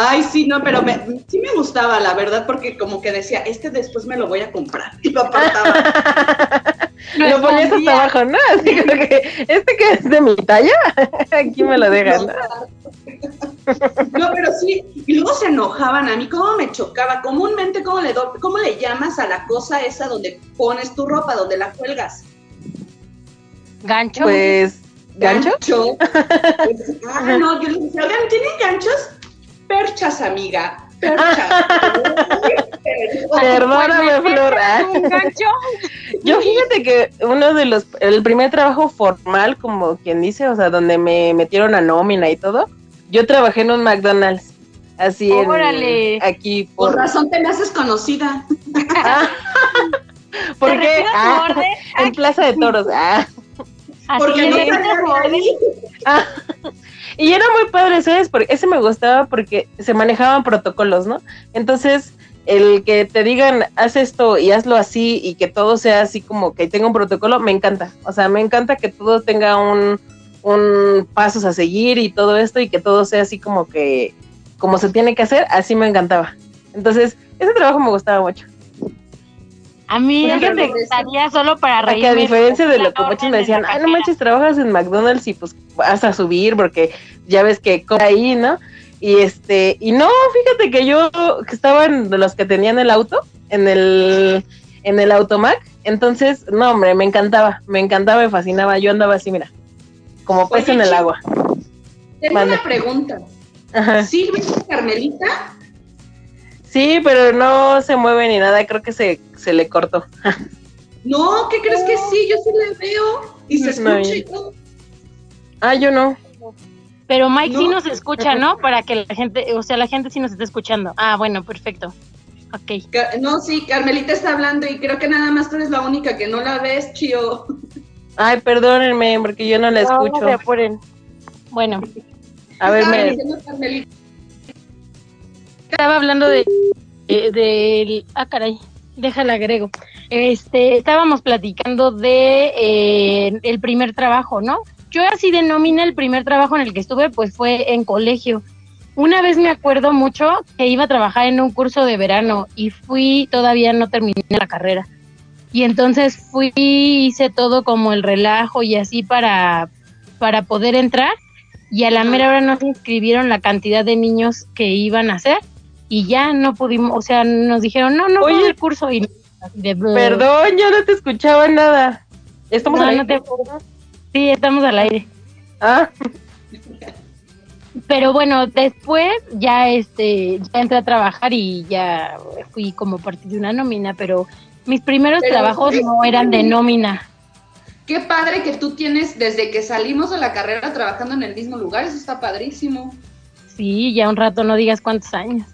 Ay, sí, no, pero sí me gustaba, la verdad, porque como que decía, este después me lo voy a comprar. Y lo apartaba. <laughs> lo ponías hasta abajo, ¿no? Así que, este que es de mi talla, <laughs> aquí me lo dejan. No, pero sí, y luego se enojaban a mí, cómo me chocaba. Comúnmente, ¿cómo le, cómo le llamas a la cosa esa donde pones tu ropa, donde la cuelgas? ¿Gancho? Pues, ¿gancho? ¿Gancho? ah, no, yo les decía, oigan, ¿tienen ganchos? Perchas, amiga. Perchas. <laughs> Perdóname, Flora. <laughs> Yo fíjate que uno de los, el primer trabajo formal, como quien dice, o sea, donde me metieron a nómina y todo, yo trabajé en un McDonald's. Así Órale. aquí. Por... razón te me haces conocida. <laughs> ¿Por qué? Ah, en Plaza de Toros. Ah. Porque no ah. Y era muy padre, ¿sabes? Porque ese me gustaba porque se manejaban protocolos, ¿no? Entonces, el que te digan, haz esto y hazlo así y que todo sea así como que tenga un protocolo, me encanta. O sea, me encanta que todo tenga un, un pasos a seguir y todo esto y que todo sea así como que, como se tiene que hacer, así me encantaba. Entonces, ese trabajo me gustaba mucho. A mí me gustaría solo para reírme. a diferencia de lo que muchos me decían, ay, no manches, trabajas en McDonald's y pues vas a subir porque ya ves que ahí, ¿no? Y este, y no, fíjate que yo que estaba de los que tenían el auto, en el, en el automac, entonces, no, hombre, me encantaba, me encantaba, me fascinaba, yo andaba así, mira, como pez en el agua. Tengo una pregunta. Ajá. ¿Sirve Carmelita? Sí, pero no se mueve ni nada, creo que se, se le cortó. <laughs> no, ¿qué crees que sí? Yo sí le veo y se escucha y todo. Ah, yo no. Pero Mike sí nos escucha, ¿no? Para que la gente, o sea, la gente sí nos está escuchando. Ah, bueno, perfecto. Ok. No, sí, Carmelita está hablando y creo que nada más tú eres la única que no la ves, Chio. Ay, perdónenme, porque yo no la escucho. No apuren. Bueno. A ver, me... Estaba hablando de, de, ah caray, déjala agrego. Este, estábamos platicando de eh, el primer trabajo, ¿no? Yo así de nómina el primer trabajo en el que estuve pues fue en colegio. Una vez me acuerdo mucho que iba a trabajar en un curso de verano y fui, todavía no terminé la carrera. Y entonces fui, hice todo como el relajo y así para, para poder entrar. Y a la mera hora nos inscribieron la cantidad de niños que iban a hacer y ya no pudimos, o sea, nos dijeron, no, no Oye, el curso y Perdón, yo no te escuchaba nada. ¿Estamos al aire? Sí, estamos al aire. Ah. Pero bueno, después ya este ya entré a trabajar y ya fui como parte de una nómina, pero mis primeros trabajos no eran de nómina. Qué padre que tú tienes desde que salimos de la carrera trabajando en el mismo lugar, eso está padrísimo. Sí, ya un rato, no digas cuántos años.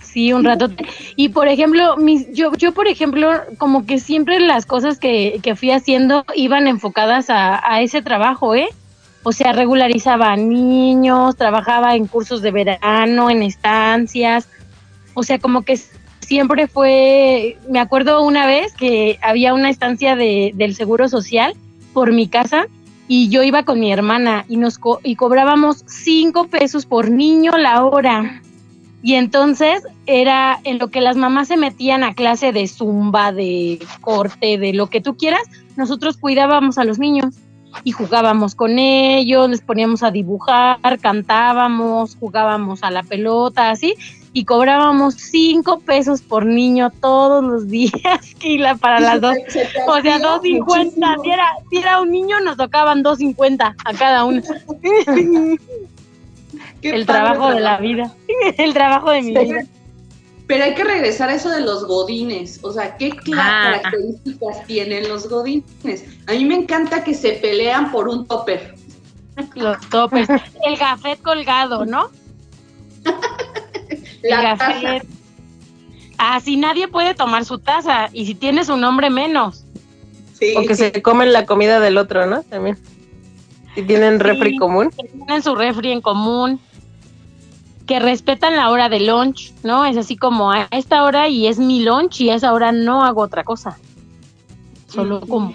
Sí, un rato. Y por ejemplo, mis, yo, yo por ejemplo, como que siempre las cosas que, que fui haciendo iban enfocadas a, a, ese trabajo, ¿eh? O sea, regularizaba niños, trabajaba en cursos de verano, en estancias. O sea, como que siempre fue, me acuerdo una vez que había una estancia de, del Seguro Social por mi casa y yo iba con mi hermana y nos y cobrábamos cinco pesos por niño la hora. Y entonces era en lo que las mamás se metían a clase de zumba, de corte, de lo que tú quieras, nosotros cuidábamos a los niños y jugábamos con ellos, les poníamos a dibujar, cantábamos, jugábamos a la pelota, así, y cobrábamos cinco pesos por niño todos los <laughs> días, y la, para las dos, o sea, dos cincuenta, si era, si era un niño nos tocaban dos cincuenta a cada uno. <laughs> el trabajo de la vida, <laughs> el trabajo de mi vida. Pero hay que regresar a eso de los godines, o sea, ¿qué ah. características tienen los godines? A mí me encanta que se pelean por un topper. Los toppers, el gafet colgado, ¿no? La gafet. Así nadie puede tomar su taza y si tiene su nombre menos. Sí. O que se comen la comida del otro, ¿no? También. Si tienen refri común. Tienen su refri en común. que respetan la hora de lunch, ¿no? Es así como a esta hora y es mi lunch y a esa hora no hago otra cosa. Solo como.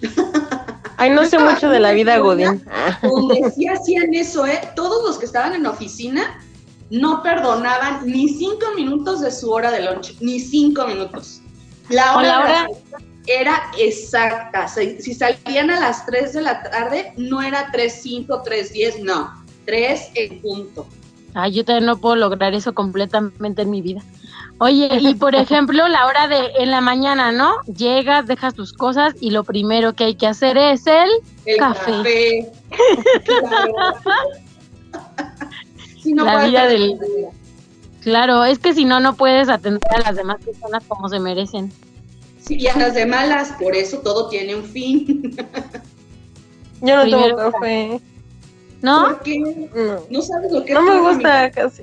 <laughs> Ay, no sé mucho de la vida Godín. <laughs> Donde sí hacían eso, ¿eh? Todos los que estaban en la oficina no perdonaban ni cinco minutos de su hora de lunch, ni cinco minutos. La hora, era exacta. Si salían a las 3 de la tarde, no era 3.05, 3.10, no, 3 en punto. Ay, yo también no puedo lograr eso completamente en mi vida. Oye, y por <laughs> ejemplo, la hora de en la mañana, ¿no? Llegas, dejas tus cosas y lo primero que hay que hacer es el, el café. <laughs> la vida del... Claro, es que si no, no puedes atender a las demás personas como se merecen. Sí, y andas de malas, por eso todo tiene un fin. Yo no tomo café. ¿No? ¿Por qué? No. sabes lo que No me gusta casi.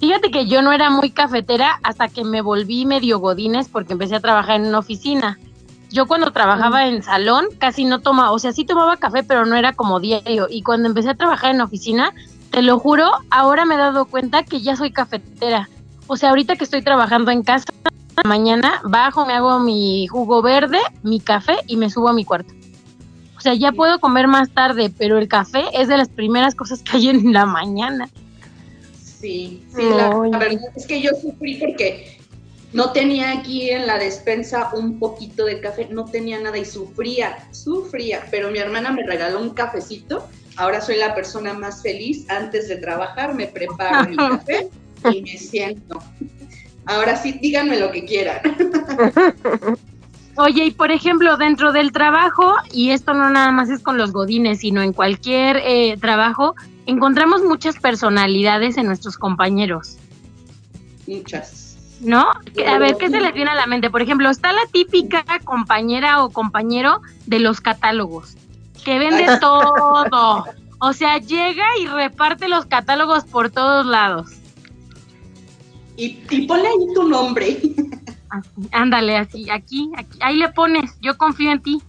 Fíjate que yo no era muy cafetera hasta que me volví medio godines porque empecé a trabajar en una oficina. Yo cuando trabajaba en salón casi no tomaba, o sea, sí tomaba café, pero no era como diario. Y cuando empecé a trabajar en oficina, te lo juro, ahora me he dado cuenta que ya soy cafetera. O sea, ahorita que estoy trabajando en casa, mañana bajo, me hago mi jugo verde, mi café y me subo a mi cuarto. O sea, ya puedo comer más tarde, pero el café es de las primeras cosas que hay en la mañana. Sí, sí, la, verdad es que yo sufrí porque no tenía aquí en la despensa un poquito de café, no tenía nada y sufría, sufría, pero mi hermana me regaló un cafecito, ahora soy la persona más feliz, antes de trabajar me preparo mi café y me siento. Ahora sí, díganme lo que quieran. Oye, y por ejemplo, dentro del trabajo, y esto no nada más es con los godines, sino en cualquier eh, trabajo, encontramos muchas personalidades en nuestros compañeros. Muchas. ¿No? A ver, ¿qué se les viene a la mente? Por ejemplo, está la típica compañera o compañero de los catálogos, que vende <laughs> todo. O sea, llega y reparte los catálogos por todos lados. Y, y ponle ahí tu nombre. ándale, así, aquí, aquí, ahí le pones, yo confío en ti.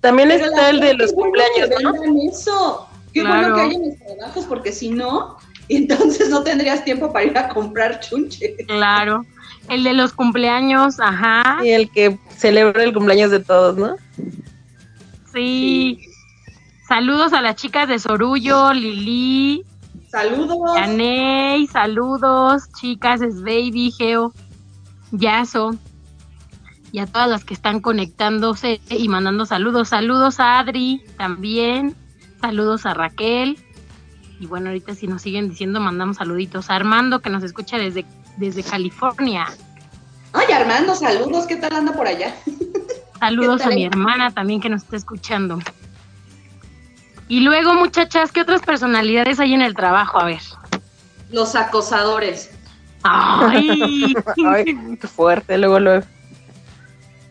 También está el de los cumpleaños, ¿no? Eso. Qué bueno que hay en los trabajos, porque si no, <laughs> entonces no tendrías tiempo para ir a comprar chunche. Claro. El de los cumpleaños, ajá. Y el que celebra el cumpleaños de todos, ¿no? Sí. sí. Saludos a las chicas de Sorullo, Lili, Saludos. Yaney, saludos, chicas, es Baby, Geo, Yaso. Y a todas las que están conectándose y mandando saludos. Saludos a Adri también. Saludos a Raquel. Y bueno, ahorita si nos siguen diciendo, mandamos saluditos a Armando, que nos escucha desde, desde California. Ay, Armando, saludos. ¿Qué tal anda por allá? Saludos a mi hermana también que nos está escuchando. Y luego, muchachas, ¿qué otras personalidades hay en el trabajo? A ver. Los acosadores. Ay, <laughs> Ay qué fuerte, luego luego.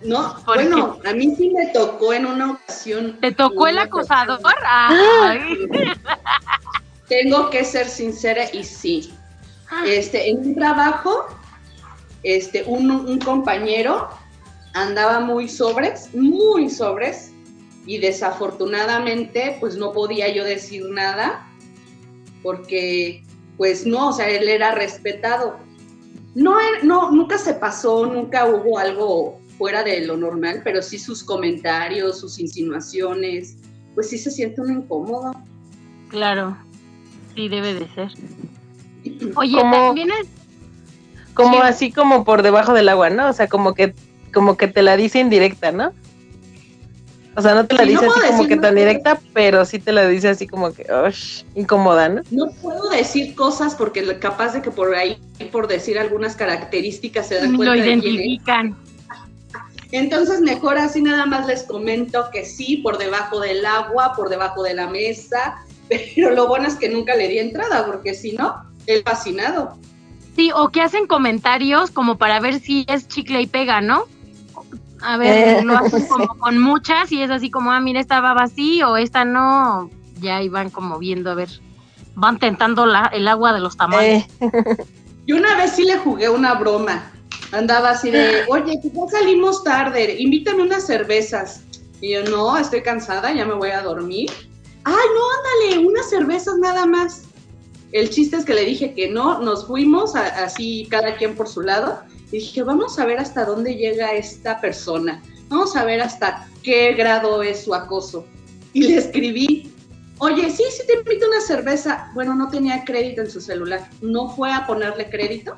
No, bueno, a mí sí me tocó en una ocasión. ¿Te tocó el acosador? Ay. Tengo que ser sincera y sí. Este, en un trabajo, este, un, un compañero andaba muy sobres, muy sobres, y desafortunadamente pues no podía yo decir nada porque pues no, o sea, él era respetado. No, no, nunca se pasó, nunca hubo algo fuera de lo normal, pero sí sus comentarios, sus insinuaciones, pues sí se siente uno incómodo. Claro, sí debe de ser. Oye, también es... Como así como por debajo del agua, ¿no? O sea, como que, como que te la dice indirecta, ¿no? O sea, no te la dice así como que tan directa, pero sí te la dice así como que, uff, incómoda, ¿no? No puedo decir cosas porque capaz de que por ahí, por decir algunas características, se dan cuenta. Lo identifican. Entonces, mejor así nada más les comento que sí, por debajo del agua, por debajo de la mesa, <laughs> pero lo bueno es que nunca le di entrada, porque si no, el fascinado. Sí, o que hacen comentarios como para ver si es chicle y pega, ¿no? A ver, lo hacen como <laughs> con muchas y es así como, ah, mira, esta va vacía o esta no. Ya iban como viendo, a ver, van tentando la, el agua de los tamales. Eh. Y una vez sí le jugué una broma. Andaba así de, <laughs> oye, ya salimos tarde, invítame unas cervezas. Y yo, no, estoy cansada, ya me voy a dormir. ay, no, ándale, unas cervezas nada más. El chiste es que le dije que no, nos fuimos así cada quien por su lado. Y dije, vamos a ver hasta dónde llega esta persona. Vamos a ver hasta qué grado es su acoso. Y le escribí, oye, sí, sí te invito una cerveza. Bueno, no tenía crédito en su celular. No fue a ponerle crédito.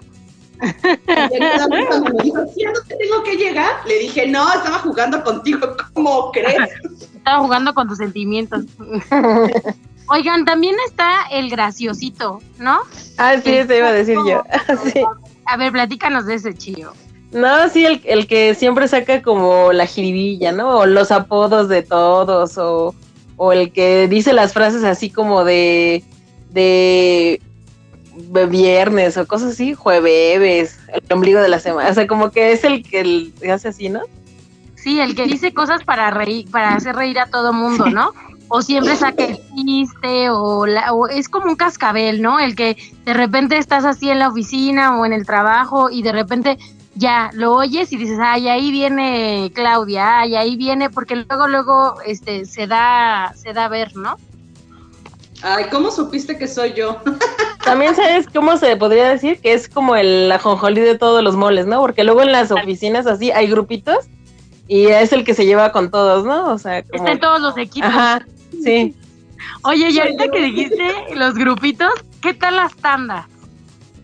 Y cuando me dijo, ¿sí, ¿a dónde tengo que llegar? Le dije, no, estaba jugando contigo, ¿cómo crees? <laughs> Estaba jugando con tus sentimientos. <laughs> Oigan, también está el graciosito, ¿no? Ah, sí, eso iba a decir yo. <laughs> A ver, platícanos de ese chío. No, sí, el, el, que siempre saca como la jiribilla, ¿no? O los apodos de todos, o, o el que dice las frases así como de, de viernes o cosas así, jueves, el ombligo de la semana, o sea, como que es el que hace así, ¿no? Sí, el que dice cosas para reír, para hacer reír a todo mundo, ¿no? O siempre saca el chiste, o, es como un cascabel, ¿no? El que de repente estás así en la oficina o en el trabajo y de repente ya lo oyes y dices, ay, ahí viene Claudia, ay, ahí viene, porque luego, luego, este, se da, se da a ver, ¿no? Ay, ¿cómo supiste que soy yo? <laughs> También sabes cómo se podría decir que es como el ajonjolí de todos los moles, ¿no? Porque luego en las oficinas así hay grupitos y es el que se lleva con todos, ¿no? O sea, como... Está en todos los equipos. Ajá, Sí. Oye, y ahorita que dijiste los grupitos, ¿qué tal las tandas?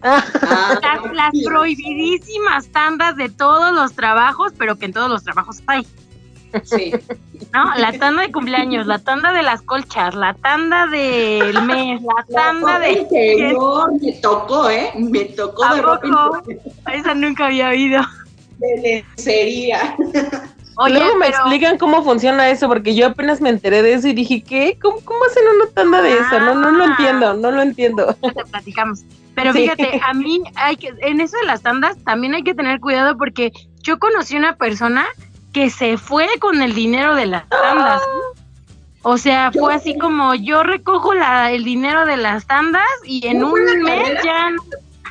Ah. las, prohibidísimas tandas de todos los trabajos, pero que en todos los trabajos hay. Sí. ¿No? La tanda de cumpleaños, la tanda de las colchas, la tanda del mes, la tanda de. Señor, me tocó, ¿eh? Me tocó de ropa. Esa nunca había oído. De lencería. Luego me explican cómo funciona eso, porque yo apenas me enteré de eso y dije, ¿qué? ¿Cómo, cómo hacen una tanda de eso? No, no lo ah. entiendo, no lo entiendo. Te platicamos. Pero fíjate, a mí hay que, en eso de las tandas también hay que tener cuidado porque yo conocí una persona que se fue con el dinero de las tandas. O sea, fue así como yo recojo la, el dinero de las tandas y en un mes ya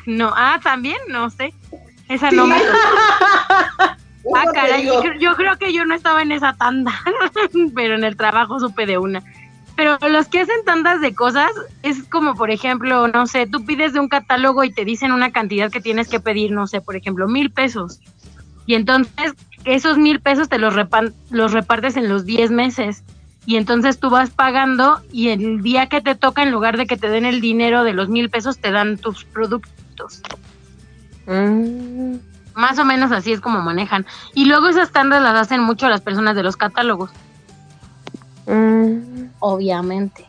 no. Ah, también, no sé. Esa no me <laughs> Ah, caray, yo, creo que yo no estaba en esa tanda, <laughs> pero en el trabajo supe de una. Pero los que hacen tandas de cosas es como, por ejemplo, no sé, tú pides de un catálogo y te dicen una cantidad que tienes que pedir, no sé, por ejemplo, mil pesos. Y entonces esos mil pesos te los, los repartes en los diez meses. Y entonces tú vas pagando y el día que te toca, en lugar de que te den el dinero de los mil pesos, te dan tus productos. Mm. Más o menos así es como manejan. Y luego esas tandas las hacen mucho las personas de los catálogos. Mm. Obviamente.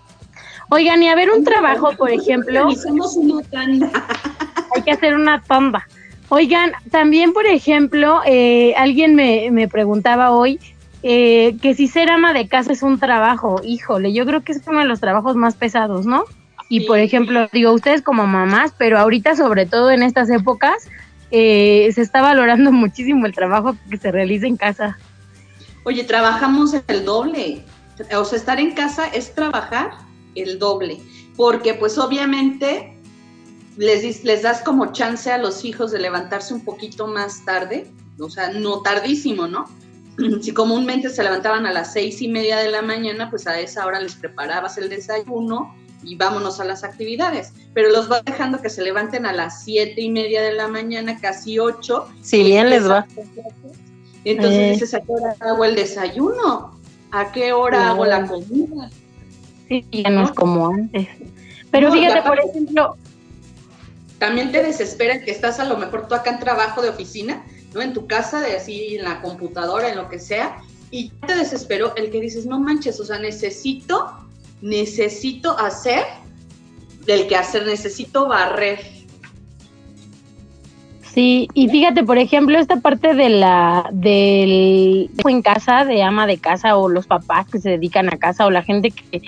Oigan, y a ver un trabajo, por ejemplo. <laughs> Hay que hacer una tanda. Oigan, también, por ejemplo, eh, alguien me, me, preguntaba hoy eh, que si ser ama de casa es un trabajo. Híjole, yo creo que es uno de los trabajos más pesados, ¿no? Y por ejemplo, digo, ustedes como mamás, pero ahorita sobre todo en estas épocas, eh, se está valorando <laughs> muchísimo el trabajo que se realiza en casa. Oye, trabajamos el doble. O sea, estar en casa es trabajar el doble, porque pues obviamente les, les das como chance a los hijos de levantarse un poquito más tarde, o sea, no tardísimo, ¿no? <clears throat> Si comúnmente se levantaban a las seis y media de la mañana, pues a esa hora les preparabas el desayuno, y vámonos a las actividades. Pero los va dejando que se levanten a las siete y media de la mañana, casi ocho. Si bien les va. Entonces eh. dices, ¿a qué hora hago el desayuno? ¿A qué hora hago la comida? Sí, ya no, es como antes. Pero fíjate, por ejemplo... También te desespera que estás a lo mejor tú acá en trabajo de oficina, ¿no? En tu casa, de así, en la computadora, en lo que sea, y te desesperó el que dices, no manches, o sea, necesito necesito hacer del que hacer, necesito barrer. Sí, y fíjate, por ejemplo, esta parte de la del en casa, de ama de casa o los papás que se dedican a casa o la gente que,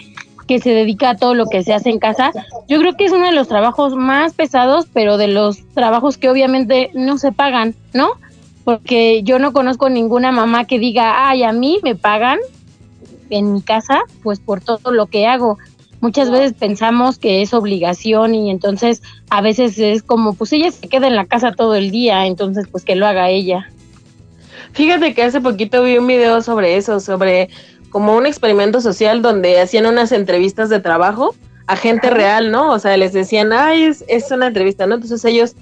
que se dedica a todo lo que se hace en casa, yo creo que es uno de los trabajos más pesados, pero de los trabajos que obviamente no se pagan, ¿no? Porque yo no conozco ninguna mamá que diga, ay, a mí me pagan en mi casa, pues por todo lo que hago. Muchas veces pensamos que es obligación y entonces a veces es como, pues ella se queda en la casa todo el día, entonces pues que lo haga ella. Fíjate que hace poquito vi un video sobre eso, sobre como un experimento social donde hacían unas entrevistas de trabajo a gente real, ¿no? O sea, les decían, ay, es, es una entrevista, ¿no? Entonces ellos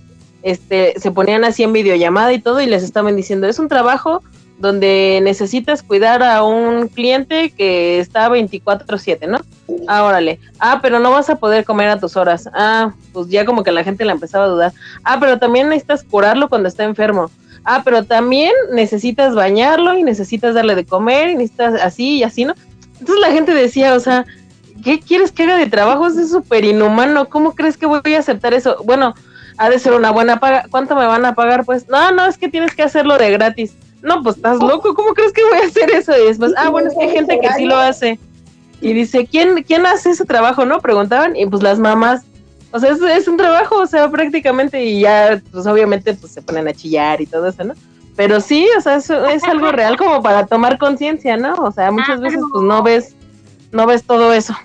este, se ponían así en videollamada y todo y les estaban diciendo, es un trabajo donde necesitas cuidar a un cliente que está 24/7, ¿no? Ah. Ah, pero no vas a poder comer a tus horas. Ah, pues ya como que la gente la empezaba a dudar. Ah, pero también necesitas curarlo cuando está enfermo. Ah, pero también necesitas bañarlo y necesitas darle de comer y necesitas así y así, ¿no? Entonces la gente decía, o sea, ¿qué quieres que haga de trabajo? Es súper inhumano. ¿Cómo crees que voy a aceptar eso? Bueno, ha de ser una buena paga. ¿Cuánto me van a pagar? Pues, no, no, es que tienes que hacerlo de gratis. No, pues estás loco. ¿Cómo crees que voy a hacer eso? Y después, ah, bueno, es que hay gente que sí lo hace. Y dice, ¿quién, quién hace ese trabajo? ¿No? Preguntaban. Y pues las mamás. O sea, es, es un trabajo, o sea, prácticamente. Y ya, pues obviamente, pues se ponen a chillar y todo eso, ¿no? Pero sí, o sea, es, es algo real como para tomar conciencia, ¿no? O sea, muchas veces pues no ves, no ves todo eso.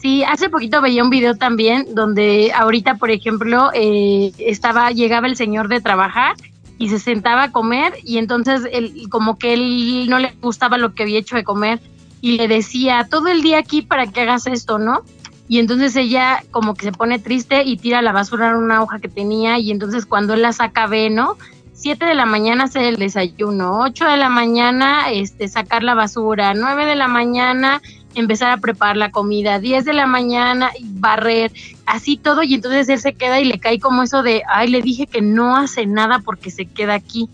Sí, hace poquito veía un video también donde ahorita, por ejemplo, eh, estaba, llegaba el señor de trabajar y se sentaba a comer y entonces él, como que él no le gustaba lo que había hecho de comer y le decía todo el día aquí para que hagas esto, ¿no? Y entonces ella como que se pone triste y tira la basura una hoja que tenía y entonces cuando él la saca ve, ¿no? Siete de la mañana hacer el desayuno, ocho de la mañana este, sacar la basura, nueve de la mañana empezar a preparar la comida, 10 de la mañana, barrer, así todo, y entonces él se queda y le cae como eso de, ay, le dije que no hace nada porque se queda aquí.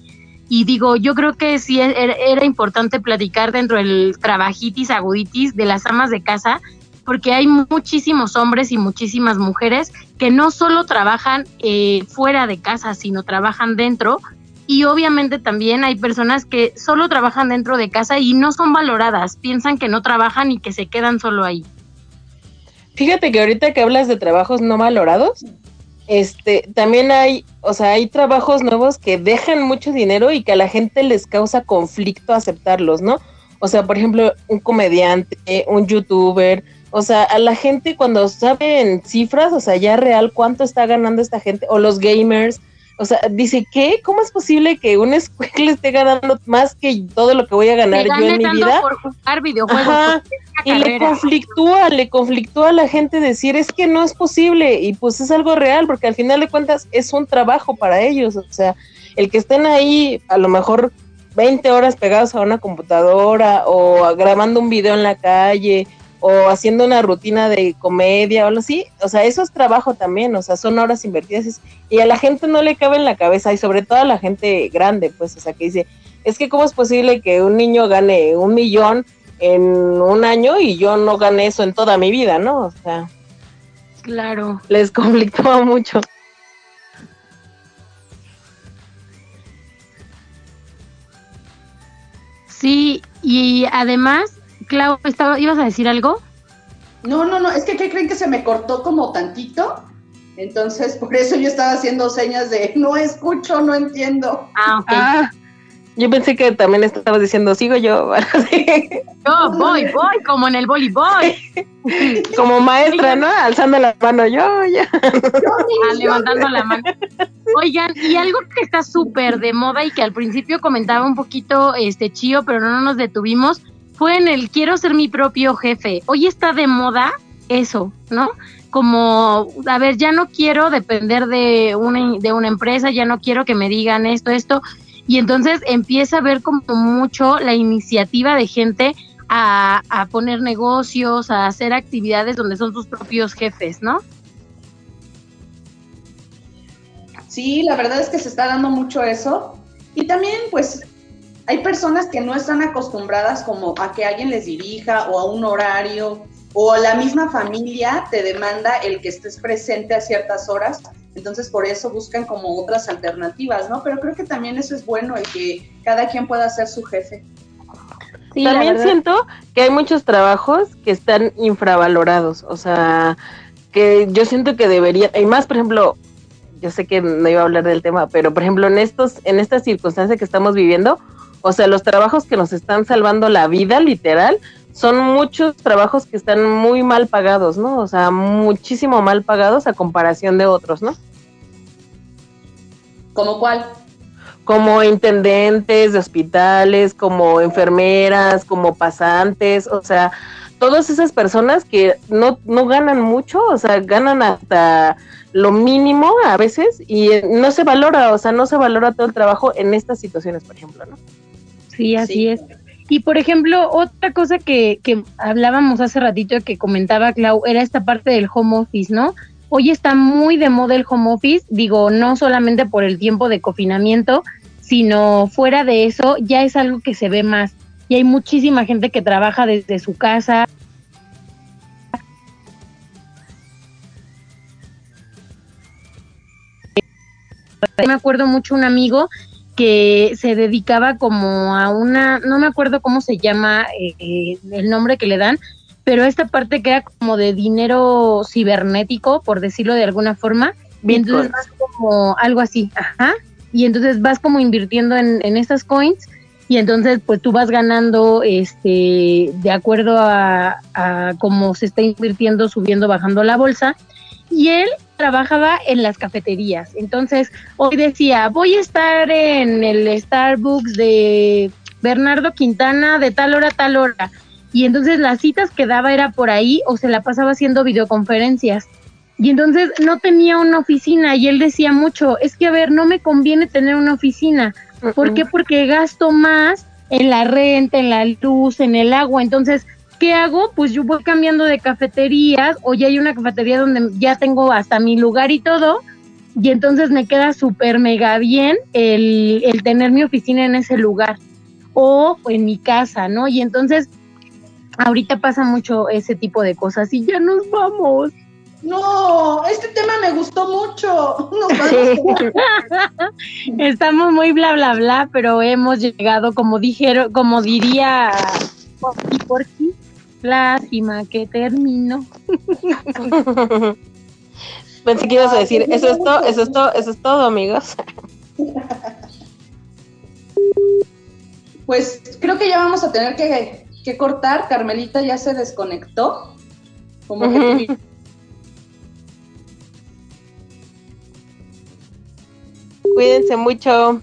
Y digo, yo creo que sí e-, era, importante platicar dentro del trabajitis, aguditis de las amas de casa, porque hay muchísimos hombres y muchísimas mujeres que no solo trabajan eh, fuera de casa, sino trabajan dentro y obviamente también hay personas que solo trabajan dentro de casa y no son valoradas, piensan que no trabajan y que se quedan solo ahí. Fíjate que ahorita que hablas de trabajos no valorados, este, también hay, o sea, hay trabajos nuevos que dejan mucho dinero y que a la gente les causa conflicto aceptarlos, ¿no? O sea, por ejemplo, un comediante, un youtuber, o sea, a la gente cuando saben cifras, o sea, ya real cuánto está ganando esta gente, o los gamers, o sea, dice, ¿qué? ¿Cómo es posible que un le esté ganando más que todo lo que voy a ganar yo en mi vida? Por jugar videojuegos. Y le conflictúa, le conflictúa a la gente decir, es que no es posible. Y pues es algo real, porque al final de cuentas es un trabajo para ellos. O sea, el que estén ahí a lo mejor 20 horas pegados a una computadora o grabando un video en la calle o haciendo una rutina de comedia o algo así, o sea, eso es trabajo también, o sea, son horas invertidas y a la gente no le cabe en la cabeza y sobre todo a la gente grande, pues, o sea, que dice, es que cómo es posible que un niño gane un millón en un año y yo no gane eso en toda mi vida, ¿no? O sea, claro. Les <laughs> conflictó mucho. Sí, y además Clau, ¿ibas a decir algo? No, no, no, es que ¿qué creen que se me cortó como tantito? Entonces, por eso yo estaba haciendo señas de <laughs> no escucho, no entiendo. Ah, ok. Ah, yo pensé que también estabas diciendo, sigo yo. <laughs> yo voy, voy, como en el voleibol. <laughs> como maestra, ¿no? Alzando la mano, yo, ya. Ah, levantando la mano. Oigan, y algo que está súper de moda y que al principio comentaba un poquito este Chío, pero no nos detuvimos, fue en el quiero ser mi propio jefe. Hoy está de moda eso, ¿no? Como, a ver, ya no quiero depender de una, de una empresa, ya no quiero que me digan esto, esto. Y entonces empieza a ver como mucho la iniciativa de gente a, a poner negocios, a hacer actividades donde son sus propios jefes, ¿no? Sí, la verdad es que se está dando mucho eso. Y también, pues, hay personas que no están acostumbradas como a que alguien les dirija o a un horario o la misma familia te demanda el que estés presente a ciertas horas, entonces por eso buscan como otras alternativas, ¿no? Pero creo que también eso es bueno, el que cada quien pueda ser su jefe. también siento que hay muchos trabajos que están infravalorados, o sea, que yo siento que debería, y más, por ejemplo, yo sé que no iba a hablar del tema, pero por ejemplo, en estos, en estas circunstancias que estamos viviendo, o sea, los trabajos que nos están salvando la vida, literal, son muchos trabajos que están muy mal pagados, ¿no? O sea, muchísimo mal pagados a comparación de otros, ¿no? ¿Como cuál? como intendentes de hospitales, como enfermeras, como pasantes, o sea, todas esas personas que no, no ganan mucho, o sea, ganan hasta lo mínimo a veces y no se valora, o sea, no se valora todo el trabajo en estas situaciones, por ejemplo, ¿no? Sí, así es. Y por ejemplo, otra cosa que, que hablábamos hace ratito que comentaba Clau era esta parte del home office, ¿no? Hoy está muy de moda el home office, digo, no solamente por el tiempo de confinamiento, sino fuera de eso ya es algo que se ve más. Y hay muchísima gente que trabaja desde su casa, me acuerdo mucho un amigo que se dedicaba como a una, no me acuerdo cómo se llama eh, el nombre que le dan, pero esta parte que era como de dinero cibernético, por decirlo de alguna forma, y entonces vas como algo así, ajá, y entonces vas como invirtiendo en, en estas coins y entonces pues tú vas ganando este de acuerdo a, a cómo se está invirtiendo, subiendo, bajando la bolsa, y él trabajaba en las cafeterías. Entonces, hoy decía, voy a estar en el Starbucks de Bernardo Quintana de tal hora a tal hora. Y entonces las citas que daba era por ahí o se la pasaba haciendo videoconferencias. Y entonces no tenía una oficina y él decía mucho, es que a ver, no me conviene tener una oficina. ¿Por qué? Porque gasto más en la renta, en la luz, en el agua. Entonces, ¿qué hago? Pues yo voy cambiando de cafeterías o ya hay una cafetería donde ya tengo hasta mi lugar y todo. Y entonces me queda súper mega bien el, el tener mi oficina en ese lugar o en mi casa, ¿no? Y entonces ahorita pasa mucho ese tipo de cosas y ya nos vamos. No, este tema me gustó mucho. <laughs> <laughs> Estamos muy bla bla bla, pero hemos llegado, como dijeron, como diría Porky Porky, Lástima que termino. <laughs> Pensé que ibas a decir, eso es todo, eso es todo, eso es todo, amigos. <laughs> Pues creo que ya vamos a tener que, cortar. Carmelita ya se desconectó. Como que Cuídense mucho.